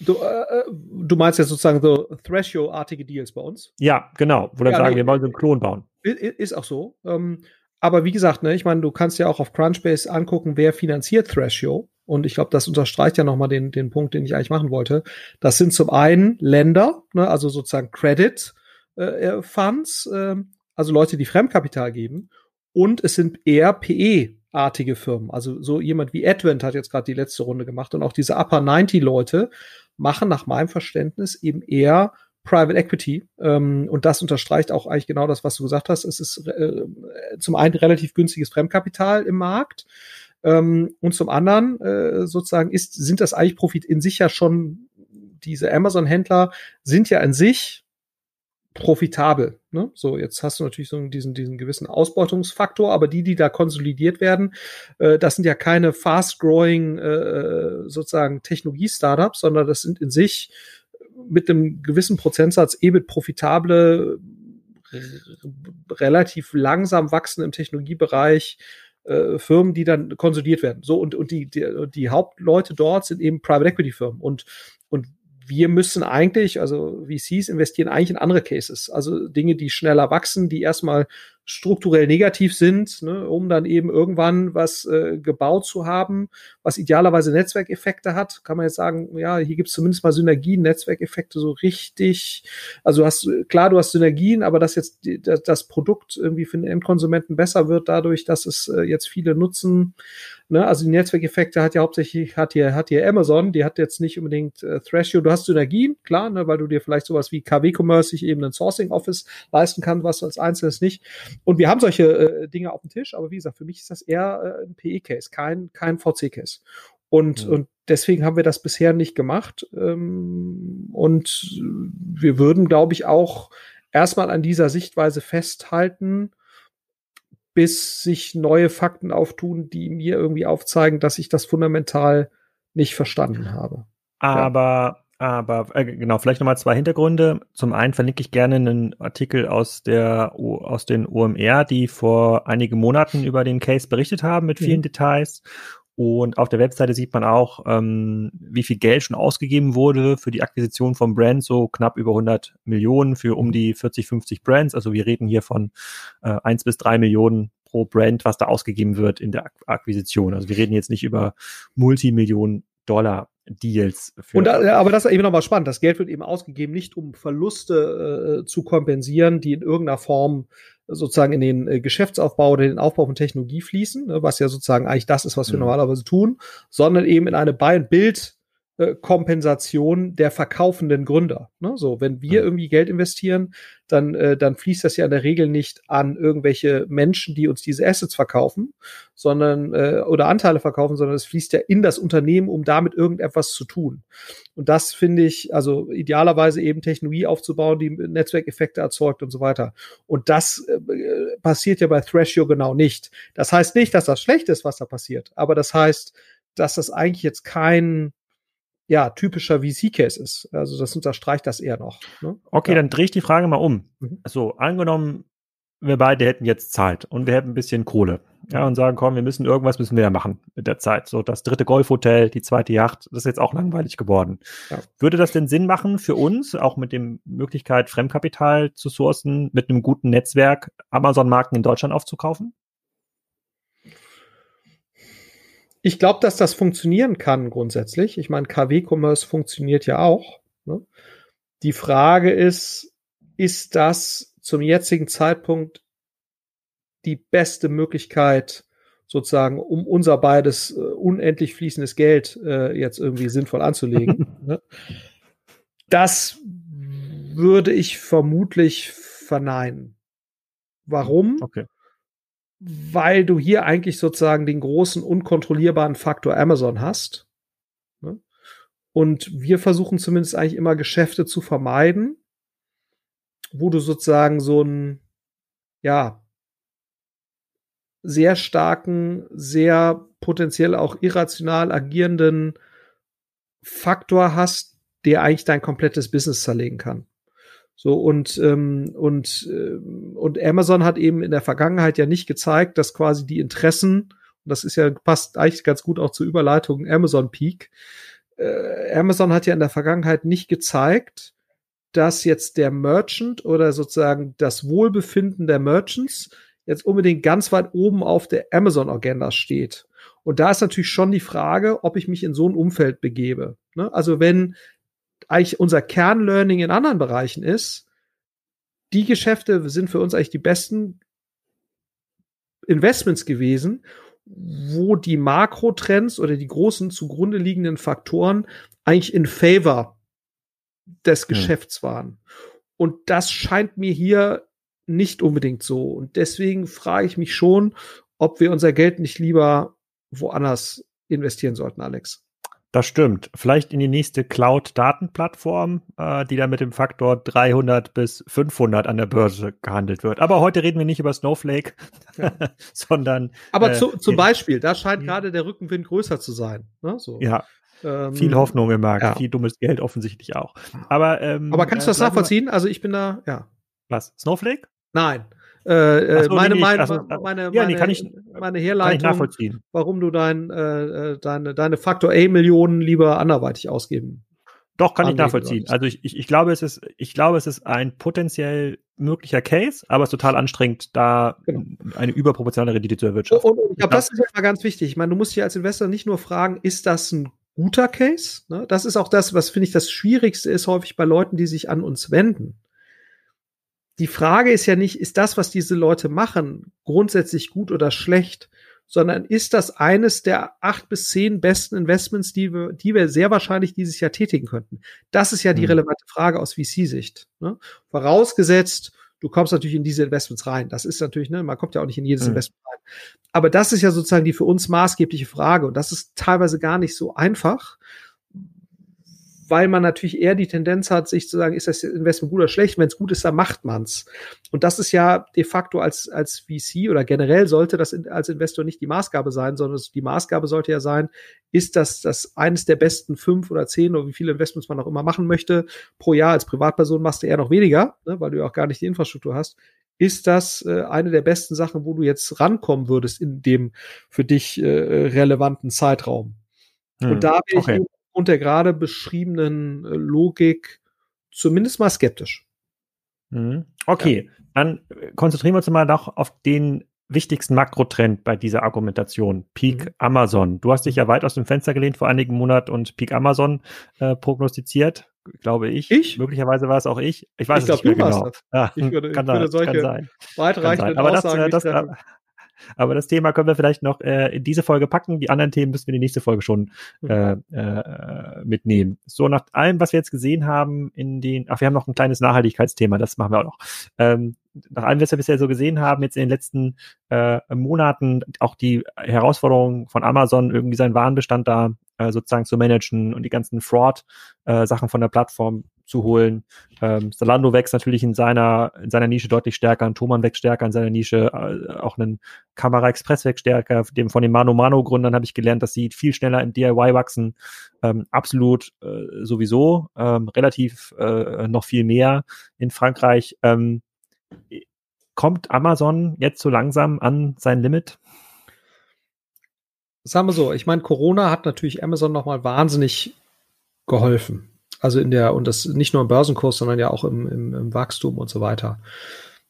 Du, äh, äh du meinst jetzt sozusagen so Thrasio-artige Deals bei uns? Ja, genau. Wo dann ja, sagen, nee, wir wollen so einen Klon bauen. Ist auch so. Ähm, aber wie gesagt, ne, ich meine, du kannst ja auch auf Crunchbase angucken, wer finanziert Thrasio. Und ich glaube, das unterstreicht ja nochmal den, den Punkt, den ich eigentlich machen wollte. Das sind zum einen Länder, ne, also sozusagen Credit äh, äh Funds, äh, also Leute, die Fremdkapital geben. Und es sind eher PE-artige Firmen. Also so jemand wie Advent hat jetzt gerade die letzte Runde gemacht. Und auch diese Upper 90 Leute machen nach meinem Verständnis eben eher Private Equity. Ähm, und das unterstreicht auch eigentlich genau das, was du gesagt hast. Es ist äh, zum einen relativ günstiges Fremdkapital im Markt. Ähm, und zum anderen äh, sozusagen ist, sind das eigentlich Profit in sich ja schon, diese Amazon-Händler sind ja an sich profitabel. Ne? So, jetzt hast du natürlich so diesen, diesen gewissen Ausbeutungsfaktor, aber die, die da konsolidiert werden, äh, das sind ja keine fast-growing äh, sozusagen Technologie-Startups, sondern das sind in sich mit einem gewissen Prozentsatz EBIT profitable, relativ langsam wachsende im Technologiebereich äh, Firmen, die dann konsolidiert werden. So und und die die, die Hauptleute dort sind eben Private Equity Firmen und wir müssen eigentlich, also VCs investieren eigentlich in andere Cases, also Dinge, die schneller wachsen, die erstmal strukturell negativ sind, ne, um dann eben irgendwann was äh, gebaut zu haben, was idealerweise Netzwerkeffekte hat. Kann man jetzt sagen, ja, hier gibt es zumindest mal Synergien, Netzwerkeffekte so richtig. Also hast klar, du hast Synergien, aber dass jetzt die, das Produkt irgendwie für den Endkonsumenten besser wird, dadurch, dass es äh, jetzt viele nutzen. Ne? Also die Netzwerkeffekte hat ja hauptsächlich, hat hier, hat hier Amazon, die hat jetzt nicht unbedingt äh, Thrasio. Du hast Synergien, klar, ne, weil du dir vielleicht sowas wie KW-Commerce sich eben ein Sourcing Office leisten kann, was als Einzelnes nicht. Und wir haben solche äh, Dinge auf dem Tisch, aber wie gesagt, für mich ist das eher äh, ein PE-Case, kein, kein VC-Case. Und, ja. und deswegen haben wir das bisher nicht gemacht. Ähm, und wir würden, glaube ich, auch erstmal an dieser Sichtweise festhalten, bis sich neue Fakten auftun, die mir irgendwie aufzeigen, dass ich das fundamental nicht verstanden habe. Aber aber äh, genau, vielleicht nochmal zwei Hintergründe. Zum einen verlinke ich gerne einen Artikel aus der aus den OMR, die vor einigen Monaten über den Case berichtet haben mit vielen mhm. Details. Und auf der Webseite sieht man auch, ähm, wie viel Geld schon ausgegeben wurde für die Akquisition von Brands, so knapp über 100 Millionen für um die 40, 50 Brands. Also wir reden hier von äh, 1 bis 3 Millionen pro Brand, was da ausgegeben wird in der Akquisition. Also wir reden jetzt nicht über Multimillionen Dollar Deals. und da, aber das ist eben nochmal spannend. Das Geld wird eben ausgegeben, nicht um Verluste äh, zu kompensieren, die in irgendeiner Form sozusagen in den äh, Geschäftsaufbau oder den Aufbau von Technologie fließen, ne, was ja sozusagen eigentlich das ist, was wir mhm. normalerweise tun, sondern eben in eine Buy-and-Build äh, Kompensation der verkaufenden Gründer. Ne? So, wenn wir irgendwie Geld investieren, dann, äh, dann fließt das ja in der Regel nicht an irgendwelche Menschen, die uns diese Assets verkaufen, sondern äh, oder Anteile verkaufen, sondern es fließt ja in das Unternehmen, um damit irgendetwas zu tun. Und das finde ich, also idealerweise eben Technologie aufzubauen, die Netzwerkeffekte erzeugt und so weiter. Und das äh, passiert ja bei Thrasio genau nicht. Das heißt nicht, dass das schlecht ist, was da passiert, aber das heißt, dass das eigentlich jetzt kein ja, typischer VC-Case ist. Also das unterstreicht das eher noch. Ne? Okay, ja. dann drehe ich die Frage mal um. Mhm. So, angenommen, wir beide hätten jetzt Zeit und wir hätten ein bisschen Kohle. Ja, und sagen, komm, wir müssen irgendwas müssen wir ja machen mit der Zeit. So, das dritte Golfhotel, die zweite Yacht, das ist jetzt auch langweilig geworden. Ja. Würde das denn Sinn machen für uns, auch mit dem Möglichkeit, Fremdkapital zu sourcen, mit einem guten Netzwerk Amazon-Marken in Deutschland aufzukaufen? Ich glaube, dass das funktionieren kann grundsätzlich. Ich meine, KW-Commerce funktioniert ja auch. Ne? Die Frage ist, ist das zum jetzigen Zeitpunkt die beste Möglichkeit, sozusagen, um unser beides äh, unendlich fließendes Geld äh, jetzt irgendwie sinnvoll anzulegen? ne? Das würde ich vermutlich verneinen. Warum? Okay. Weil du hier eigentlich sozusagen den großen unkontrollierbaren Faktor Amazon hast. Ne? Und wir versuchen zumindest eigentlich immer Geschäfte zu vermeiden, wo du sozusagen so ein, ja, sehr starken, sehr potenziell auch irrational agierenden Faktor hast, der eigentlich dein komplettes Business zerlegen kann. So und ähm, und äh, und Amazon hat eben in der Vergangenheit ja nicht gezeigt, dass quasi die Interessen und das ist ja passt eigentlich ganz gut auch zur Überleitung Amazon Peak. Äh, Amazon hat ja in der Vergangenheit nicht gezeigt, dass jetzt der Merchant oder sozusagen das Wohlbefinden der Merchants jetzt unbedingt ganz weit oben auf der Amazon Agenda steht. Und da ist natürlich schon die Frage, ob ich mich in so ein Umfeld begebe. Ne? Also wenn eigentlich unser Kernlearning in anderen Bereichen ist, die Geschäfte sind für uns eigentlich die besten Investments gewesen, wo die Makrotrends oder die großen zugrunde liegenden Faktoren eigentlich in favor des hm. Geschäfts hm. waren. Und das scheint mir hier nicht unbedingt so. Und deswegen frage ich mich schon, ob wir unser Geld nicht lieber woanders investieren sollten, Alex. Das stimmt. Vielleicht in die nächste Cloud-Datenplattform, äh, die dann mit dem Faktor 300 bis 500 an der Börse gehandelt wird. Aber heute reden wir nicht über Snowflake, ja. sondern. Aber äh, zu, zum Beispiel, da scheint gerade der Rückenwind größer zu sein. Ne? So. Ja. Ähm, viel Hoffnung im Markt, ja. viel dummes Geld offensichtlich auch. Aber, ähm, Aber kannst du das äh, nachvollziehen? Also ich bin da, ja. Was? Snowflake? Nein. Äh, äh, so, meine, nee, meine, also, meine, ja, nee, kann ich, meine Herleitung, warum du dein, äh, äh, deine, deine Faktor A-Millionen lieber anderweitig ausgeben. Doch, kann ich nachvollziehen. Also ich, ich, ich glaube, es ist, ich glaube, es ist ein potenziell möglicher Case, aber es ist total anstrengend, da genau. eine überproportionale Rendite zu erwirtschaften. Und, und ich glaube, das ist ja ganz wichtig. Ich meine, du musst dich als Investor nicht nur fragen, ist das ein guter Case? Ne? Das ist auch das, was finde ich das Schwierigste ist häufig bei Leuten, die sich an uns wenden die Frage ist ja nicht, ist das, was diese Leute machen, grundsätzlich gut oder schlecht, sondern ist das eines der acht bis zehn besten Investments, die wir, die wir sehr wahrscheinlich dieses Jahr tätigen könnten? Das ist ja die mhm. relevante Frage aus VC-Sicht. Ne? Vorausgesetzt, du kommst natürlich in diese Investments rein. Das ist natürlich, ne, man kommt ja auch nicht in jedes mhm. Investment rein. Aber das ist ja sozusagen die für uns maßgebliche Frage. Und das ist teilweise gar nicht so einfach, weil man natürlich eher die Tendenz hat, sich zu sagen, ist das Investment gut oder schlecht? Wenn es gut ist, dann macht man's. Und das ist ja de facto als, als VC oder generell sollte das als Investor nicht die Maßgabe sein, sondern die Maßgabe sollte ja sein, ist das, das eines der besten fünf oder zehn oder wie viele Investments man auch immer machen möchte pro Jahr. Als Privatperson machst du eher noch weniger, ne, weil du ja auch gar nicht die Infrastruktur hast. Ist das äh, eine der besten Sachen, wo du jetzt rankommen würdest in dem für dich äh, relevanten Zeitraum? Hm, und da bin okay. ich aufgrund der gerade beschriebenen äh, Logik zumindest mal skeptisch. Mhm. Okay, ja. dann äh, konzentrieren wir uns mal noch auf den wichtigsten Makrotrend bei dieser Argumentation. Peak mhm. Amazon. Du hast dich ja weit aus dem Fenster gelehnt vor einigen Monaten und Peak Amazon äh, prognostiziert, glaube ich. Ich? Möglicherweise war es auch ich. Ich weiß ich es glaub, nicht mehr genau. Ja, ich würde, kann, ich würde solche kann sein. weitreichenden Aber Aussagen das, äh, das, aber das Thema können wir vielleicht noch äh, in diese Folge packen. Die anderen Themen müssen wir in die nächste Folge schon mhm. äh, äh, mitnehmen. So, nach allem, was wir jetzt gesehen haben in den, ach, wir haben noch ein kleines Nachhaltigkeitsthema, das machen wir auch noch. Ähm, nach allem, was wir bisher so gesehen haben, jetzt in den letzten äh, Monaten, auch die Herausforderung von Amazon, irgendwie seinen Warenbestand da äh, sozusagen zu managen und die ganzen Fraud-Sachen äh, von der Plattform zu holen. Ähm, Zalando wächst natürlich in seiner, in seiner Nische deutlich stärker, ein Thomann wächst stärker in seiner Nische, äh, auch ein Kamera Express wächst stärker. Dem, von den Mano Mano Gründern habe ich gelernt, dass sie viel schneller im DIY wachsen. Ähm, absolut äh, sowieso, ähm, relativ äh, noch viel mehr in Frankreich. Ähm, kommt Amazon jetzt so langsam an sein Limit? Sagen wir so, ich meine, Corona hat natürlich Amazon nochmal wahnsinnig geholfen. Also in der, und das nicht nur im Börsenkurs, sondern ja auch im, im, im Wachstum und so weiter.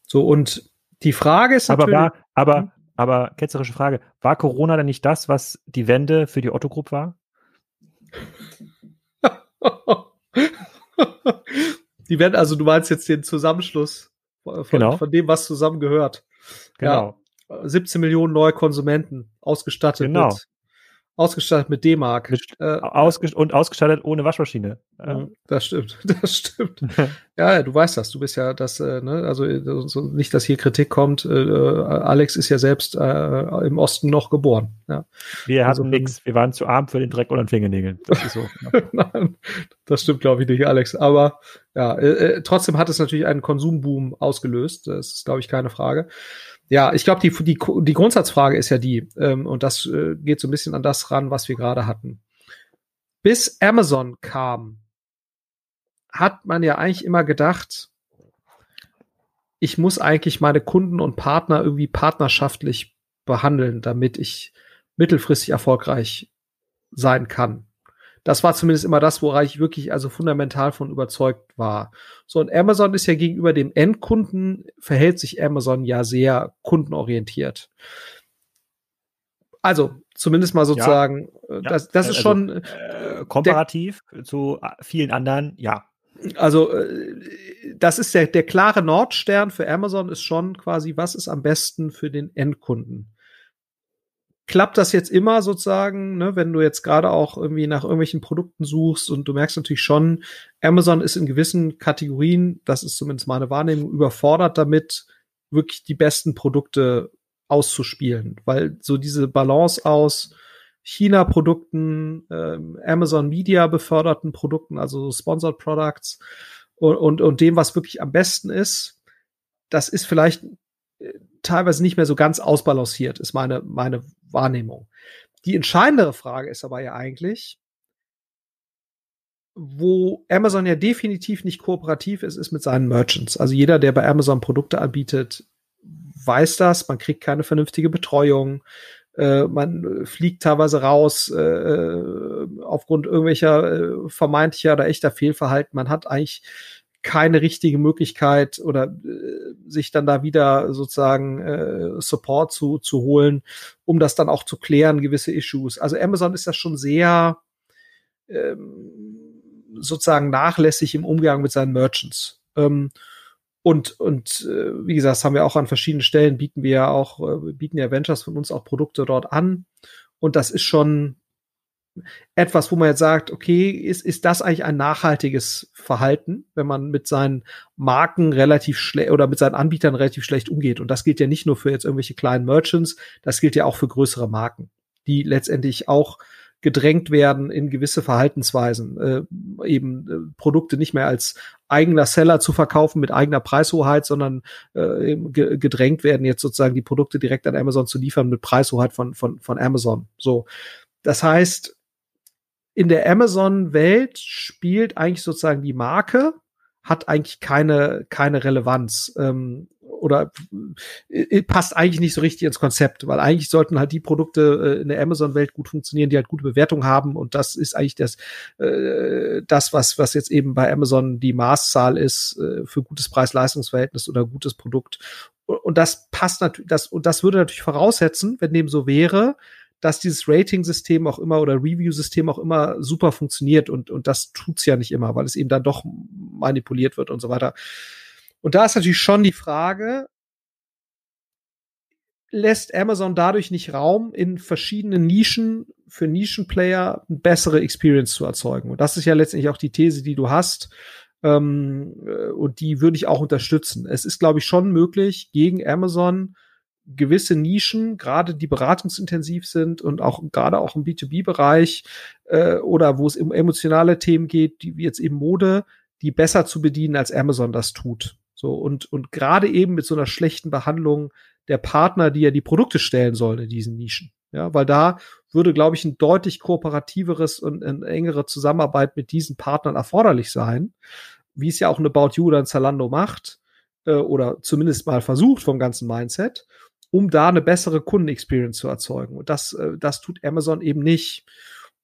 So, und die Frage ist aber natürlich. War, aber, hm? aber, ketzerische Frage, war Corona denn nicht das, was die Wende für die Otto Group war? die Wende, also du meinst jetzt den Zusammenschluss von, genau. von dem, was zusammengehört. Genau. Ja, 17 Millionen neue Konsumenten ausgestattet genau. mit ausgestattet mit D-Mark. Äh, ausge und ausgestattet ohne Waschmaschine. Ja. Das stimmt, das stimmt. ja, du weißt das, du bist ja das, äh, ne, also so, nicht, dass hier Kritik kommt. Äh, Alex ist ja selbst äh, im Osten noch geboren. Ja. Wir hatten also, nix, wir waren zu arm für den Dreck unter den Fingernägeln. Das ist so. Nein, das stimmt, glaube ich, nicht, Alex. Aber ja, äh, äh, trotzdem hat es natürlich einen Konsumboom ausgelöst. Das ist, glaube ich, keine Frage. Ja, ich glaube, die, die, die Grundsatzfrage ist ja die, ähm, und das äh, geht so ein bisschen an das ran, was wir gerade hatten. Bis Amazon kam, hat man ja eigentlich immer gedacht, ich muss eigentlich meine Kunden und Partner irgendwie partnerschaftlich behandeln, damit ich mittelfristig erfolgreich sein kann. Das war zumindest immer das, woran ich wirklich also fundamental von überzeugt war. So, und Amazon ist ja gegenüber dem Endkunden, verhält sich Amazon ja sehr kundenorientiert. Also, zumindest mal sozusagen, ja, äh, das, das ist also, schon. Äh, komparativ der, zu äh, vielen anderen, ja. Also, äh, das ist der, der klare Nordstern für Amazon ist schon quasi, was ist am besten für den Endkunden? Klappt das jetzt immer sozusagen, ne, wenn du jetzt gerade auch irgendwie nach irgendwelchen Produkten suchst und du merkst natürlich schon, Amazon ist in gewissen Kategorien, das ist zumindest meine Wahrnehmung, überfordert damit, wirklich die besten Produkte auszuspielen, weil so diese Balance aus China-Produkten, ähm, Amazon Media beförderten Produkten, also Sponsored Products und, und, und dem, was wirklich am besten ist, das ist vielleicht teilweise nicht mehr so ganz ausbalanciert, ist meine, meine Wahrnehmung. Die entscheidendere Frage ist aber ja eigentlich, wo Amazon ja definitiv nicht kooperativ ist, ist mit seinen Merchants. Also jeder, der bei Amazon Produkte anbietet, weiß das. Man kriegt keine vernünftige Betreuung. Äh, man fliegt teilweise raus äh, äh aufgrund irgendwelcher äh, vermeintlicher oder echter Fehlverhalten. Man hat eigentlich keine richtige Möglichkeit oder äh, sich dann da wieder sozusagen äh, Support zu, zu holen, um das dann auch zu klären, gewisse Issues. Also Amazon ist das schon sehr ähm, sozusagen nachlässig im Umgang mit seinen Merchants. Ähm, und, und äh, wie gesagt, haben wir auch an verschiedenen Stellen, bieten wir ja auch, äh, bieten ja Ventures von uns auch Produkte dort an. Und das ist schon etwas, wo man jetzt sagt, okay, ist, ist das eigentlich ein nachhaltiges Verhalten, wenn man mit seinen Marken relativ schlecht oder mit seinen Anbietern relativ schlecht umgeht? Und das gilt ja nicht nur für jetzt irgendwelche kleinen Merchants, das gilt ja auch für größere Marken, die letztendlich auch gedrängt werden in gewisse Verhaltensweisen, äh, eben äh, Produkte nicht mehr als eigener Seller zu verkaufen mit eigener Preishoheit, sondern äh, ge gedrängt werden, jetzt sozusagen die Produkte direkt an Amazon zu liefern mit Preishoheit von, von, von Amazon. So. Das heißt, in der Amazon-Welt spielt eigentlich sozusagen die Marke, hat eigentlich keine, keine Relevanz. Ähm, oder äh, passt eigentlich nicht so richtig ins Konzept, weil eigentlich sollten halt die Produkte äh, in der Amazon-Welt gut funktionieren, die halt gute Bewertung haben und das ist eigentlich das, äh, das was, was jetzt eben bei Amazon die Maßzahl ist äh, für gutes Preis-Leistungs-Verhältnis oder gutes Produkt. Und, und das passt natürlich, das, und das würde natürlich voraussetzen, wenn dem so wäre, dass dieses Rating-System auch immer oder Review-System auch immer super funktioniert und, und das tut's ja nicht immer, weil es eben dann doch manipuliert wird und so weiter. Und da ist natürlich schon die Frage, lässt Amazon dadurch nicht Raum, in verschiedenen Nischen für Nischenplayer eine bessere Experience zu erzeugen? Und das ist ja letztendlich auch die These, die du hast. Ähm, äh, und die würde ich auch unterstützen. Es ist, glaube ich, schon möglich, gegen Amazon gewisse Nischen, gerade die beratungsintensiv sind und auch gerade auch im B2B-Bereich äh, oder wo es um emotionale Themen geht, die wie jetzt eben Mode, die besser zu bedienen als Amazon das tut. So und und gerade eben mit so einer schlechten Behandlung der Partner, die ja die Produkte stellen sollen in diesen Nischen. Ja, weil da würde, glaube ich, ein deutlich kooperativeres und eine engere Zusammenarbeit mit diesen Partnern erforderlich sein, wie es ja auch eine About You oder ein Zalando macht äh, oder zumindest mal versucht vom ganzen Mindset um da eine bessere Kundenexperience zu erzeugen. Und das, äh, das tut Amazon eben nicht.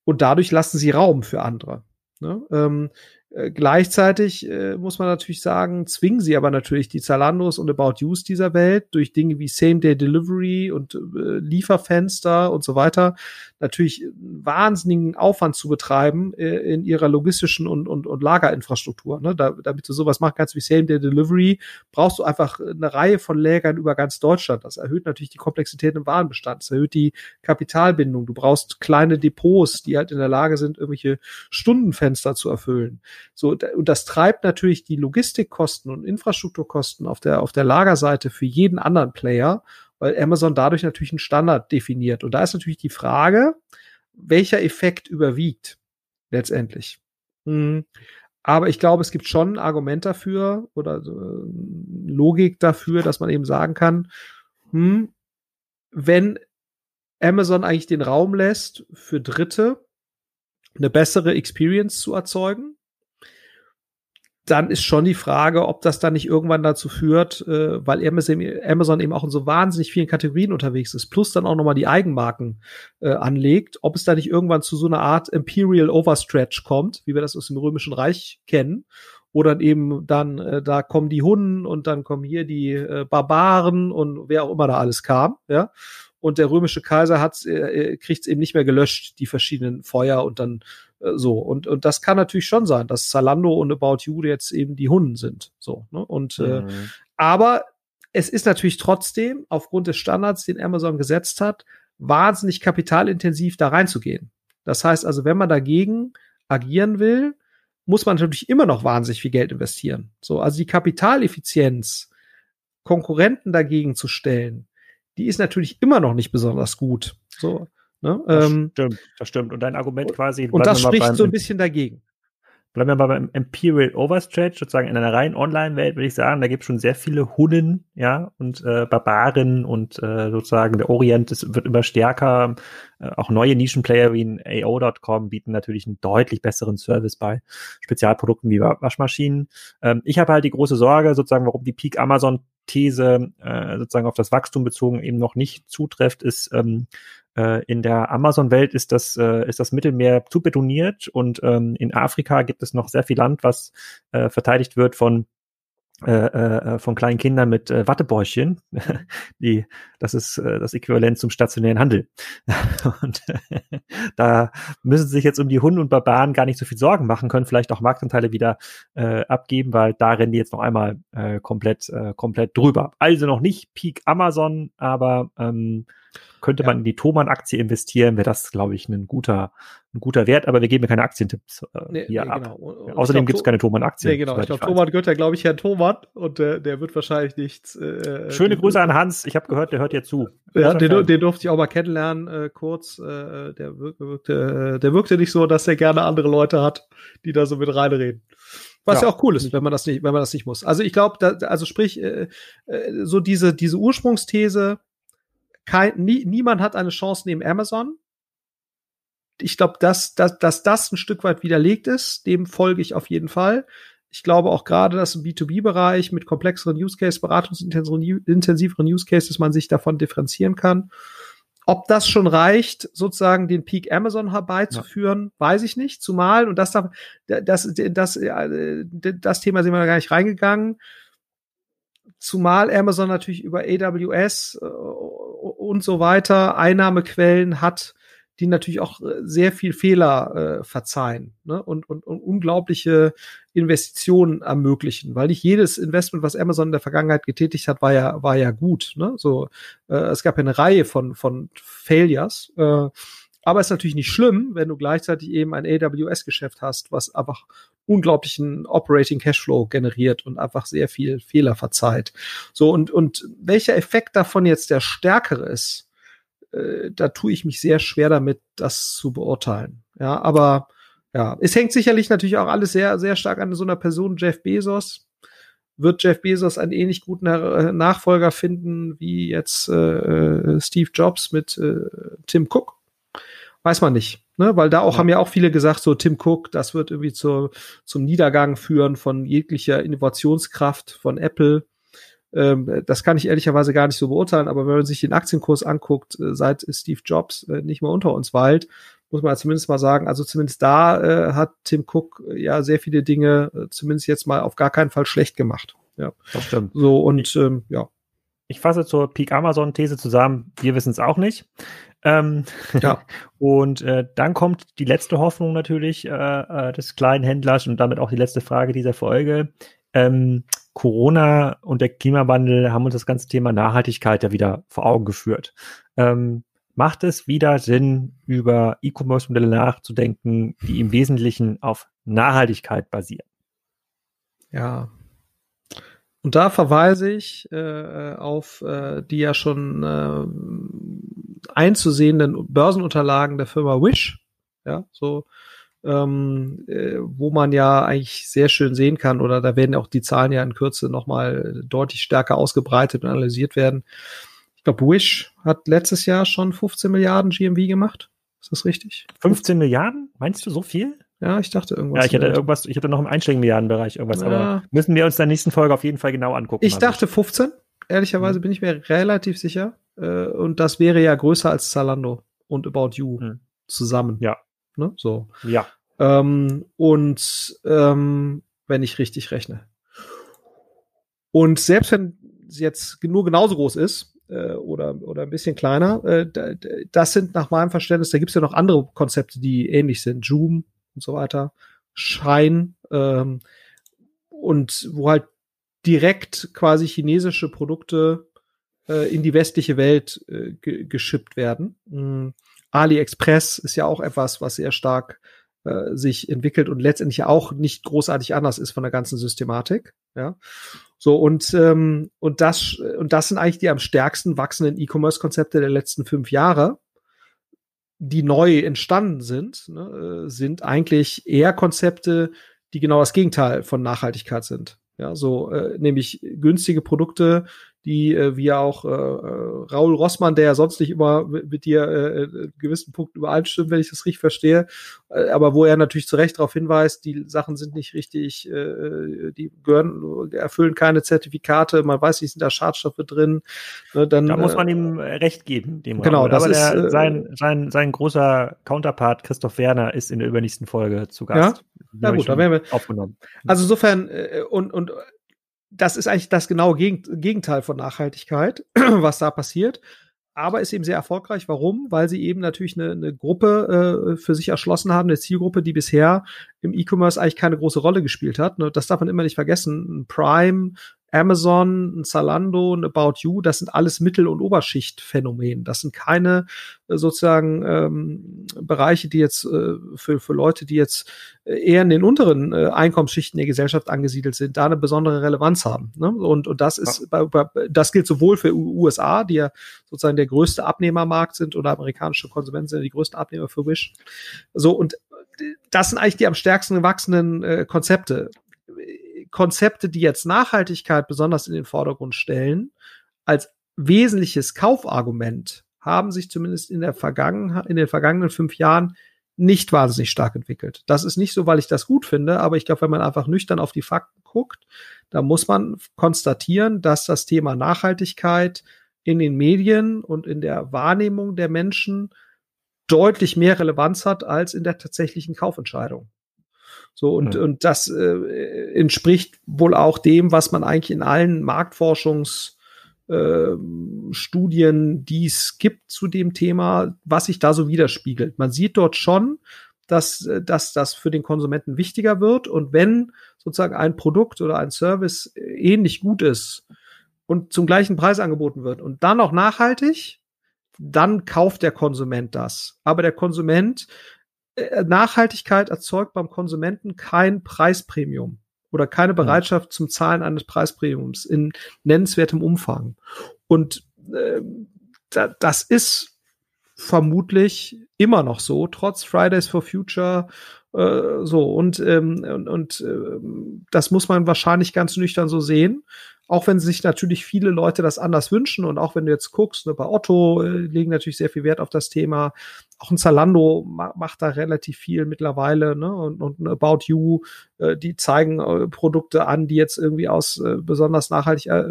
Und dadurch lassen sie Raum für andere. Ne? Ähm, Äh, gleichzeitig äh, muss man natürlich sagen, zwingen sie aber natürlich die Zalandos und About Use dieser Welt durch Dinge wie Same-Day-Delivery und äh, Lieferfenster und so weiter natürlich wahnsinnigen Aufwand zu betreiben äh, in ihrer logistischen und, und, und Lagerinfrastruktur. Ne? Da, damit du sowas machen kannst wie Same-Day-Delivery, brauchst du einfach eine Reihe von Lägern über ganz Deutschland. Das erhöht natürlich die Komplexität im Warenbestand, das erhöht die Kapitalbindung. Du brauchst kleine Depots, die halt in der Lage sind, irgendwelche Stundenfenster zu erfüllen. So, und das treibt natürlich die Logistikkosten und Infrastrukturkosten auf der, auf der Lagerseite für jeden anderen Player, weil Amazon dadurch natürlich einen Standard definiert. Und da ist natürlich die Frage, welcher Effekt überwiegt letztendlich. Hm. Aber ich glaube, es gibt schon ein Argument dafür oder äh, Logik dafür, dass man eben sagen kann, hm, wenn Amazon eigentlich den Raum lässt für Dritte, eine bessere Experience zu erzeugen, dann ist schon die Frage, ob das dann nicht irgendwann dazu führt, äh, weil Amazon, eben auch in so wahnsinnig vielen Kategorien unterwegs ist, plus dann auch nochmal die Eigenmarken äh, anlegt, ob es da nicht irgendwann zu so einer Art Imperial Overstretch kommt, wie wir das aus dem Römischen Reich kennen, oder eben dann, äh, da kommen die Hunden und dann kommen hier die äh, Barbaren und wer auch immer da alles kam, ja. Und der römische Kaiser hat äh, kriegt es eben nicht mehr gelöscht, die verschiedenen Feuer und dann äh, so. Und, und das kann natürlich schon sein, dass Zalando und About You jetzt eben die Hunden sind. So, ne? Und äh, mhm. äh, aber es ist natürlich trotzdem aufgrund des Standards, den Amazon gesetzt hat, wahnsinnig kapitalintensiv da reinzugehen. Das heißt also, wenn man dagegen agieren will, muss man natürlich immer noch wahnsinnig viel Geld investieren. So, also die Kapitaleffizienz, Konkurrenten dagegen zu stellen, die ist natürlich immer noch nicht besonders gut. So, ne? Das ähm, stimmt, das stimmt. Und dein Argument quasi. Und das spricht so ein bisschen dagegen. Bleiben wir mal beim Imperial Overstretch, sozusagen in einer reinen Online-Welt, würde ich sagen, da gibt es schon sehr viele Hunnen, ja, und äh, Barbaren und äh, sozusagen der Orient ist, wird immer stärker. Äh, auch neue Nischenplayer wie in AO.com bieten natürlich einen deutlich besseren Service bei Spezialprodukten wie Waschmaschinen. Ähm, ich habe halt die große Sorge, sozusagen, warum die Peak Amazon These äh, sozusagen auf das Wachstum bezogen eben noch nicht zutrifft, ist ähm, äh, in der Amazon-Welt ist das äh, ist das Mittelmeer zu betoniert und ähm, in Afrika gibt es noch sehr viel Land, was äh, verteidigt wird von äh, äh, von kleinen Kindern mit äh, Wattebäuschen. Die, das ist äh, das Äquivalent zum stationären Handel. und äh, da müssen sich jetzt um die Hunde und Barbaren gar nicht so viel Sorgen machen, können vielleicht auch Marktanteile wieder äh, abgeben, weil da rennen die jetzt noch einmal äh, komplett, äh, komplett drüber. Also noch nicht Peak Amazon, aber ähm, könnte ja. man in die Thomann-Aktie investieren, wäre das, glaube ich, ein guter, ein guter Wert, aber wir geben ja keine Aktientipps äh, nee, hier nee, ab. Genau. Und, und Außerdem gibt es keine Thomann-Aktien. Nee, genau. Ich glaube, Thomann gehört ja, glaube ich, Herrn Thomann und äh, der wird wahrscheinlich nichts. Äh, Schöne Grüße an Hans. Ich habe gehört, der hört dir zu. Ja, den, den, durfte ich auch mal kennenlernen, äh, kurz. Äh, der, wirkte, äh, der wirkte nicht so, dass er gerne andere Leute hat, die da so mit reinreden. Was ja. ja, auch cool ist, wenn man das nicht, wenn man das nicht muss. Also ich glaube, also sprich, äh, äh, so diese, diese Ursprungsthese, kein, nie, niemand hat eine Chance neben Amazon. Ich glaube, dass, dass, dass das ein Stück weit widerlegt ist, dem folge ich auf jeden Fall. Ich glaube auch gerade, dass im B2B-Bereich mit komplexeren Use Case, beratungsintensiveren Use Cases man sich davon differenzieren kann. Ob das schon reicht, sozusagen den Peak Amazon herbeizuführen, ja. weiß ich nicht. Zumal, und das, das, das, das, das Thema sind wir gar nicht reingegangen, zumal Amazon natürlich über AWS äh, und so weiter Einnahmequellen hat, die natürlich auch äh, sehr viel Fehler äh, verzeihen ne? und, und, und unglaubliche Investitionen ermöglichen, weil nicht jedes Investment, was Amazon in der Vergangenheit getätigt hat, war ja war ja gut. Ne? So, äh, es gab ja eine Reihe von von Failures. Äh, aber es ist natürlich nicht schlimm, wenn du gleichzeitig eben ein AWS-Geschäft hast, was einfach unglaublichen Operating Cashflow generiert und einfach sehr viel Fehler verzeiht. So, und, und welcher Effekt davon jetzt der stärkere ist, äh, da tue ich mich sehr schwer damit, das zu beurteilen. Ja, aber ja, es hängt sicherlich natürlich auch alles sehr, sehr stark an so einer Person, Jeff Bezos. Wird Jeff Bezos einen ähnlich guten Nachfolger finden wie jetzt äh, Steve Jobs mit äh, Tim Cook? Weiß man nicht. Ne, weil da auch ja. haben ja auch viele gesagt, so Tim Cook, das wird irgendwie zur, zum Niedergang führen von jeglicher Innovationskraft von Apple. Ähm, das kann ich ehrlicherweise gar nicht so beurteilen, aber wenn man sich den Aktienkurs anguckt, äh, seit Steve Jobs äh, nicht mehr unter uns weilt, muss man zumindest mal sagen. Also zumindest da äh, hat Tim Cook ja sehr viele Dinge, äh, zumindest jetzt mal auf gar keinen Fall schlecht gemacht. Ja, das stimmt. So und ähm, ja. Ich fasse zur Peak Amazon These zusammen. Wir wissen es auch nicht. Ähm, ja. Und äh, dann kommt die letzte Hoffnung natürlich äh, äh, des kleinen Händlers und damit auch die letzte Frage dieser Folge. Ähm, Corona und der Klimawandel haben uns das ganze Thema Nachhaltigkeit ja wieder vor Augen geführt. Ähm, macht es wieder Sinn, über E-Commerce-Modelle nachzudenken, die im Wesentlichen auf Nachhaltigkeit basieren? Ja, und da verweise ich äh, auf äh, die ja schon äh, einzusehenden Börsenunterlagen der Firma Wish, ja, so ähm, äh, wo man ja eigentlich sehr schön sehen kann, oder da werden auch die Zahlen ja in Kürze nochmal deutlich stärker ausgebreitet und analysiert werden. Ich glaube, Wish hat letztes Jahr schon 15 Milliarden GMV gemacht. Ist das richtig? 15 Milliarden? Meinst du so viel? Ja, ich dachte irgendwas. Ja, ich hatte irgendwas, ich hatte noch im einstelligen Milliardenbereich irgendwas, ja. aber müssen wir uns in der nächsten Folge auf jeden Fall genau angucken. Ich dachte 15. Ehrlicherweise mhm. bin ich mir relativ sicher. Äh, und das wäre ja größer als Zalando und About You mhm. zusammen. Ja. Ne? So. Ja. Ähm, und ähm, wenn ich richtig rechne. Und selbst wenn sie jetzt nur genauso groß ist, äh, oder, oder ein bisschen kleiner, äh, das sind nach meinem Verständnis, da gibt es ja noch andere Konzepte, die ähnlich sind. Joom und so weiter, Schein ähm, und wo halt direkt quasi chinesische Produkte äh, in die westliche Welt äh, ge geschippt werden. Mhm. AliExpress ist ja auch etwas, was sehr stark äh, sich entwickelt und letztendlich auch nicht großartig anders ist von der ganzen Systematik. Ja, so und ähm, und das und das sind eigentlich die am stärksten wachsenden E-Commerce-Konzepte der letzten fünf Jahre die neu entstanden sind, ne, äh, sind eigentlich eher Konzepte, die genau das Gegenteil von Nachhaltigkeit sind. Ja, so äh, nämlich günstige Produkte, die äh, wie auch äh, äh, Raul Rossmann, der ja sonst nicht immer mit dir äh, äh, gewissen Punkten übereinstimmt, wenn ich das richtig verstehe, äh, aber wo er natürlich zu Recht darauf hinweist, die Sachen sind nicht richtig, äh, die gehören, erfüllen keine Zertifikate, man weiß nicht, sind da Schadstoffe drin. Ne, dann, da muss man ihm recht geben. Dem genau, das aber ist der, sein, sein, sein großer Counterpart Christoph Werner ist in der übernächsten Folge zu Gast. Ja, ja gut, da werden wir aufgenommen. Also insofern äh, und und das ist eigentlich das genaue Gegenteil von Nachhaltigkeit, was da passiert. Aber ist eben sehr erfolgreich. Warum? Weil sie eben natürlich eine, eine Gruppe äh, für sich erschlossen haben, eine Zielgruppe, die bisher im E-Commerce eigentlich keine große Rolle gespielt hat. Ne? Das darf man immer nicht vergessen. Prime, Amazon, ein Zalando, ein About You, das sind alles Mittel- und Oberschichtphänomene. Das sind keine äh, sozusagen ähm, Bereiche, die jetzt äh, für, für Leute, die jetzt äh, eher in den unteren äh, Einkommensschichten der Gesellschaft angesiedelt sind, da eine besondere Relevanz haben. Ne? Und, und das ist, ja. bei, bei, das gilt sowohl für USA, die ja sozusagen der größte Abnehmermarkt sind oder amerikanische Konsumenten sind die größten Abnehmer für Wish. So, und das sind eigentlich die am stärksten gewachsenen äh, Konzepte. Konzepte, die jetzt Nachhaltigkeit besonders in den Vordergrund stellen, als wesentliches Kaufargument haben sich zumindest in der Vergangenheit, in den vergangenen fünf Jahren nicht wahnsinnig stark entwickelt. Das ist nicht so, weil ich das gut finde, aber ich glaube, wenn man einfach nüchtern auf die Fakten guckt, da muss man konstatieren, dass das Thema Nachhaltigkeit in den Medien und in der Wahrnehmung der Menschen deutlich mehr Relevanz hat als in der tatsächlichen Kaufentscheidung. So, und, mhm. und das äh, entspricht wohl auch dem, was man eigentlich in allen Marktforschungsstudien, äh, die es gibt zu dem Thema, was sich da so widerspiegelt. Man sieht dort schon, dass, äh, dass das für den Konsumenten wichtiger wird. Und wenn sozusagen ein Produkt oder ein Service ähnlich gut ist und zum gleichen Preis angeboten wird und dann auch nachhaltig, dann kauft der Konsument das. Aber der Konsument äh, Nachhaltigkeit erzeugt beim Konsumenten kein Preispremium oder keine. Bereitschaft zum Zahlen eines Preispremiums in nennenswertem Umfang. Und äh, da, das ist vermutlich immer noch so, trotz Fridays for Future äh, so und ähm, und, und äh, das muss man wahrscheinlich ganz nüchtern so sehen. Auch wenn sich natürlich viele Leute das anders wünschen und auch wenn du jetzt guckst, ne, bei Otto äh, legen natürlich sehr viel Wert auf das Thema. Auch ein Zalando ma macht da relativ viel mittlerweile, ne? Und, und About You, äh, die zeigen äh, Produkte an, die jetzt irgendwie aus äh, besonders nachhaltig äh,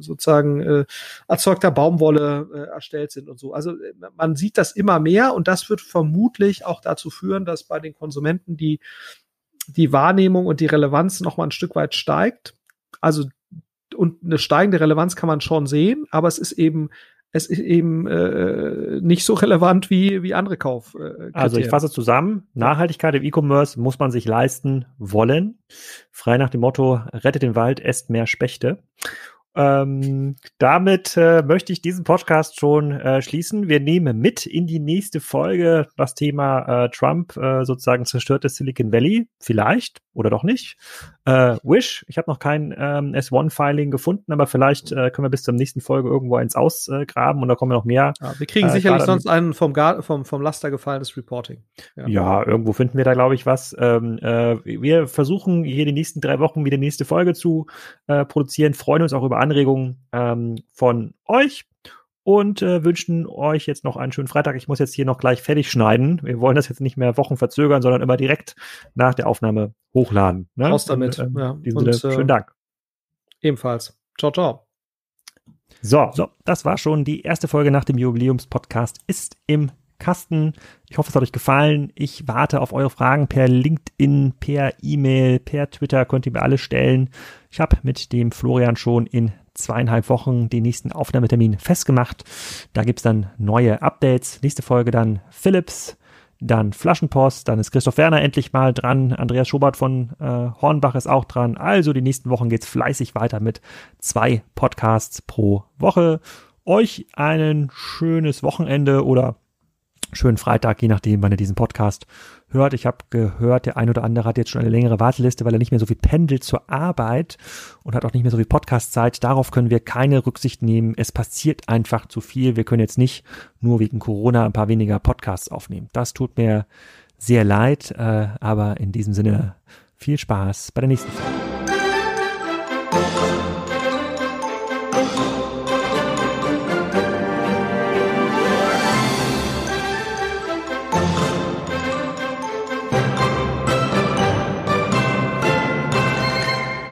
sozusagen äh, erzeugter Baumwolle äh, erstellt sind und so. Also äh, man sieht das immer mehr und das wird vermutlich auch dazu führen, dass bei den Konsumenten die die Wahrnehmung und die Relevanz noch mal ein Stück weit steigt. Also und eine steigende Relevanz kann man schon sehen, aber es ist eben es ist eben äh, nicht so relevant wie, wie andere Kauf. Äh, also ich fasse zusammen, Nachhaltigkeit im E-Commerce muss man sich leisten wollen. Frei nach dem Motto, rettet den Wald, esst mehr Spechte. Ähm, damit äh, möchte ich diesen Podcast schon äh, schließen. Wir nehmen mit in die nächste Folge das Thema äh, Trump äh, sozusagen zerstörtes Silicon Valley. Vielleicht oder doch nicht. Äh, Wish, ich habe noch kein ähm, S1-Filing gefunden, aber vielleicht äh, können wir bis zur nächsten Folge irgendwo eins ausgraben und da kommen noch mehr. Ja, wir kriegen sicherlich sonst einen vom, Gar vom, vom Laster gefallenes Reporting. Ja. ja, irgendwo finden wir da, glaube ich, was. Ähm, wir versuchen hier die nächsten drei Wochen wieder nächste Folge zu produzieren, freuen uns auch über Anregungen ähm, von euch und äh, wünschen euch jetzt noch einen schönen Freitag. Ich muss jetzt hier noch gleich fertig schneiden. Wir wollen das jetzt nicht mehr Wochen verzögern, sondern immer direkt nach der Aufnahme hochladen. Ne? Raus damit. Und, ähm, ja. und, Sinne, schönen Dank. Ebenfalls. Ciao, ciao. So, so, das war schon die erste Folge nach dem Jubiläumspodcast. Ist im Kasten. Ich hoffe, es hat euch gefallen. Ich warte auf eure Fragen per LinkedIn, per E-Mail, per Twitter. Könnt ihr mir alle stellen. Ich habe mit dem Florian schon in zweieinhalb Wochen den nächsten Aufnahmetermin festgemacht. Da gibt's dann neue Updates. Nächste Folge dann Philips, dann Flaschenpost, dann ist Christoph Werner endlich mal dran. Andreas Schobert von äh, Hornbach ist auch dran. Also die nächsten Wochen geht's fleißig weiter mit zwei Podcasts pro Woche. Euch ein schönes Wochenende oder schönen Freitag, je nachdem, wann ihr diesen Podcast hört. Ich habe gehört, der ein oder andere hat jetzt schon eine längere Warteliste, weil er nicht mehr so viel pendelt zur Arbeit und hat auch nicht mehr so viel Podcastzeit. Darauf können wir keine Rücksicht nehmen. Es passiert einfach zu viel. Wir können jetzt nicht nur wegen Corona ein paar weniger Podcasts aufnehmen. Das tut mir sehr leid, äh, aber in diesem Sinne viel Spaß bei der nächsten Folge.